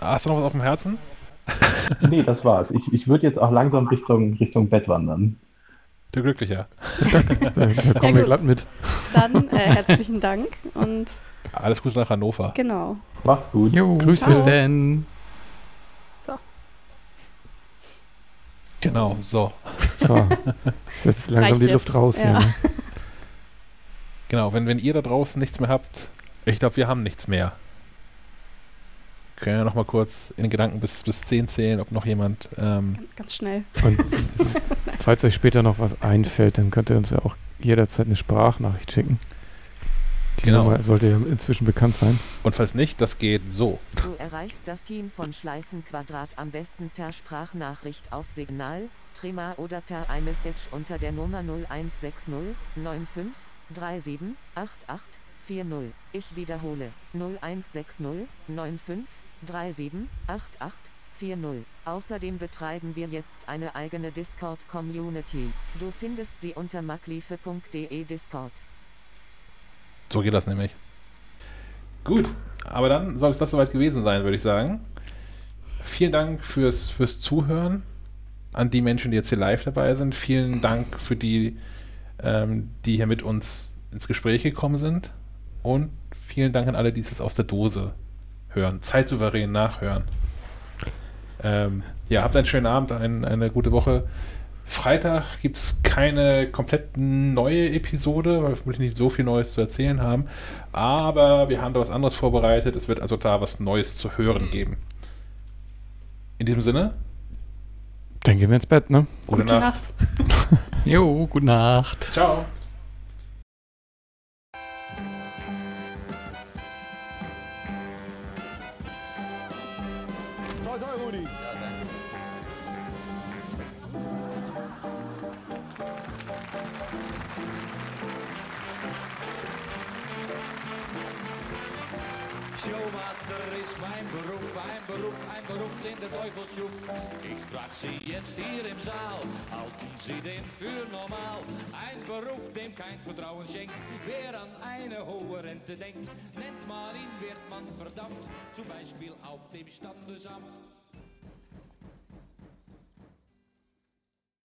Hast du noch was auf dem Herzen? nee, das war's. Ich, ich würde jetzt auch langsam Richtung, Richtung Bett wandern. Du Glücklicher. da, kommen ja, wir glatt mit. Dann äh, herzlichen Dank und alles Gute nach Hannover. Genau. Macht's gut. Jo, Grüß bis denn. So. Genau, so. So. Jetzt langsam Reicht die Luft raus ja. hier. Ne? Genau, wenn, wenn ihr da draußen nichts mehr habt, ich glaube, wir haben nichts mehr können ja noch mal kurz in Gedanken bis, bis 10 zählen, ob noch jemand. Ähm Ganz schnell. Und falls euch später noch was einfällt, dann könnt ihr uns ja auch jederzeit eine Sprachnachricht schicken. Die genau. Nummer sollte ja inzwischen bekannt sein. Und falls nicht, das geht so. Du erreichst das Team von Schleifenquadrat am besten per Sprachnachricht auf Signal, Trema oder per iMessage unter der Nummer 0160 95 37 88 40. Ich wiederhole 0160 95 378840. Außerdem betreiben wir jetzt eine eigene Discord-Community. Du findest sie unter makliefe.de Discord. So geht das nämlich. Gut, aber dann soll es das soweit gewesen sein, würde ich sagen. Vielen Dank fürs, fürs Zuhören an die Menschen, die jetzt hier live dabei sind. Vielen Dank für die, ähm, die hier mit uns ins Gespräch gekommen sind. Und vielen Dank an alle, die es aus der Dose hören, zeitsouverän nachhören. Ähm, ja, habt einen schönen Abend, ein, eine gute Woche. Freitag gibt es keine komplett neue Episode, weil wir vermutlich nicht so viel Neues zu erzählen haben. Aber wir haben da was anderes vorbereitet. Es wird also da was Neues zu hören geben. In diesem Sinne. Dann gehen wir ins Bett, ne? Gute, gute Nacht. Nacht. jo, gute Nacht. Ciao. Ich frag Sie jetzt hier im Saal, halten Sie den für normal? Ein Beruf, dem kein Vertrauen schenkt, wer an eine hohe Rente denkt, nennt mal ihn, wird man verdammt, zum Beispiel auf dem Standesamt.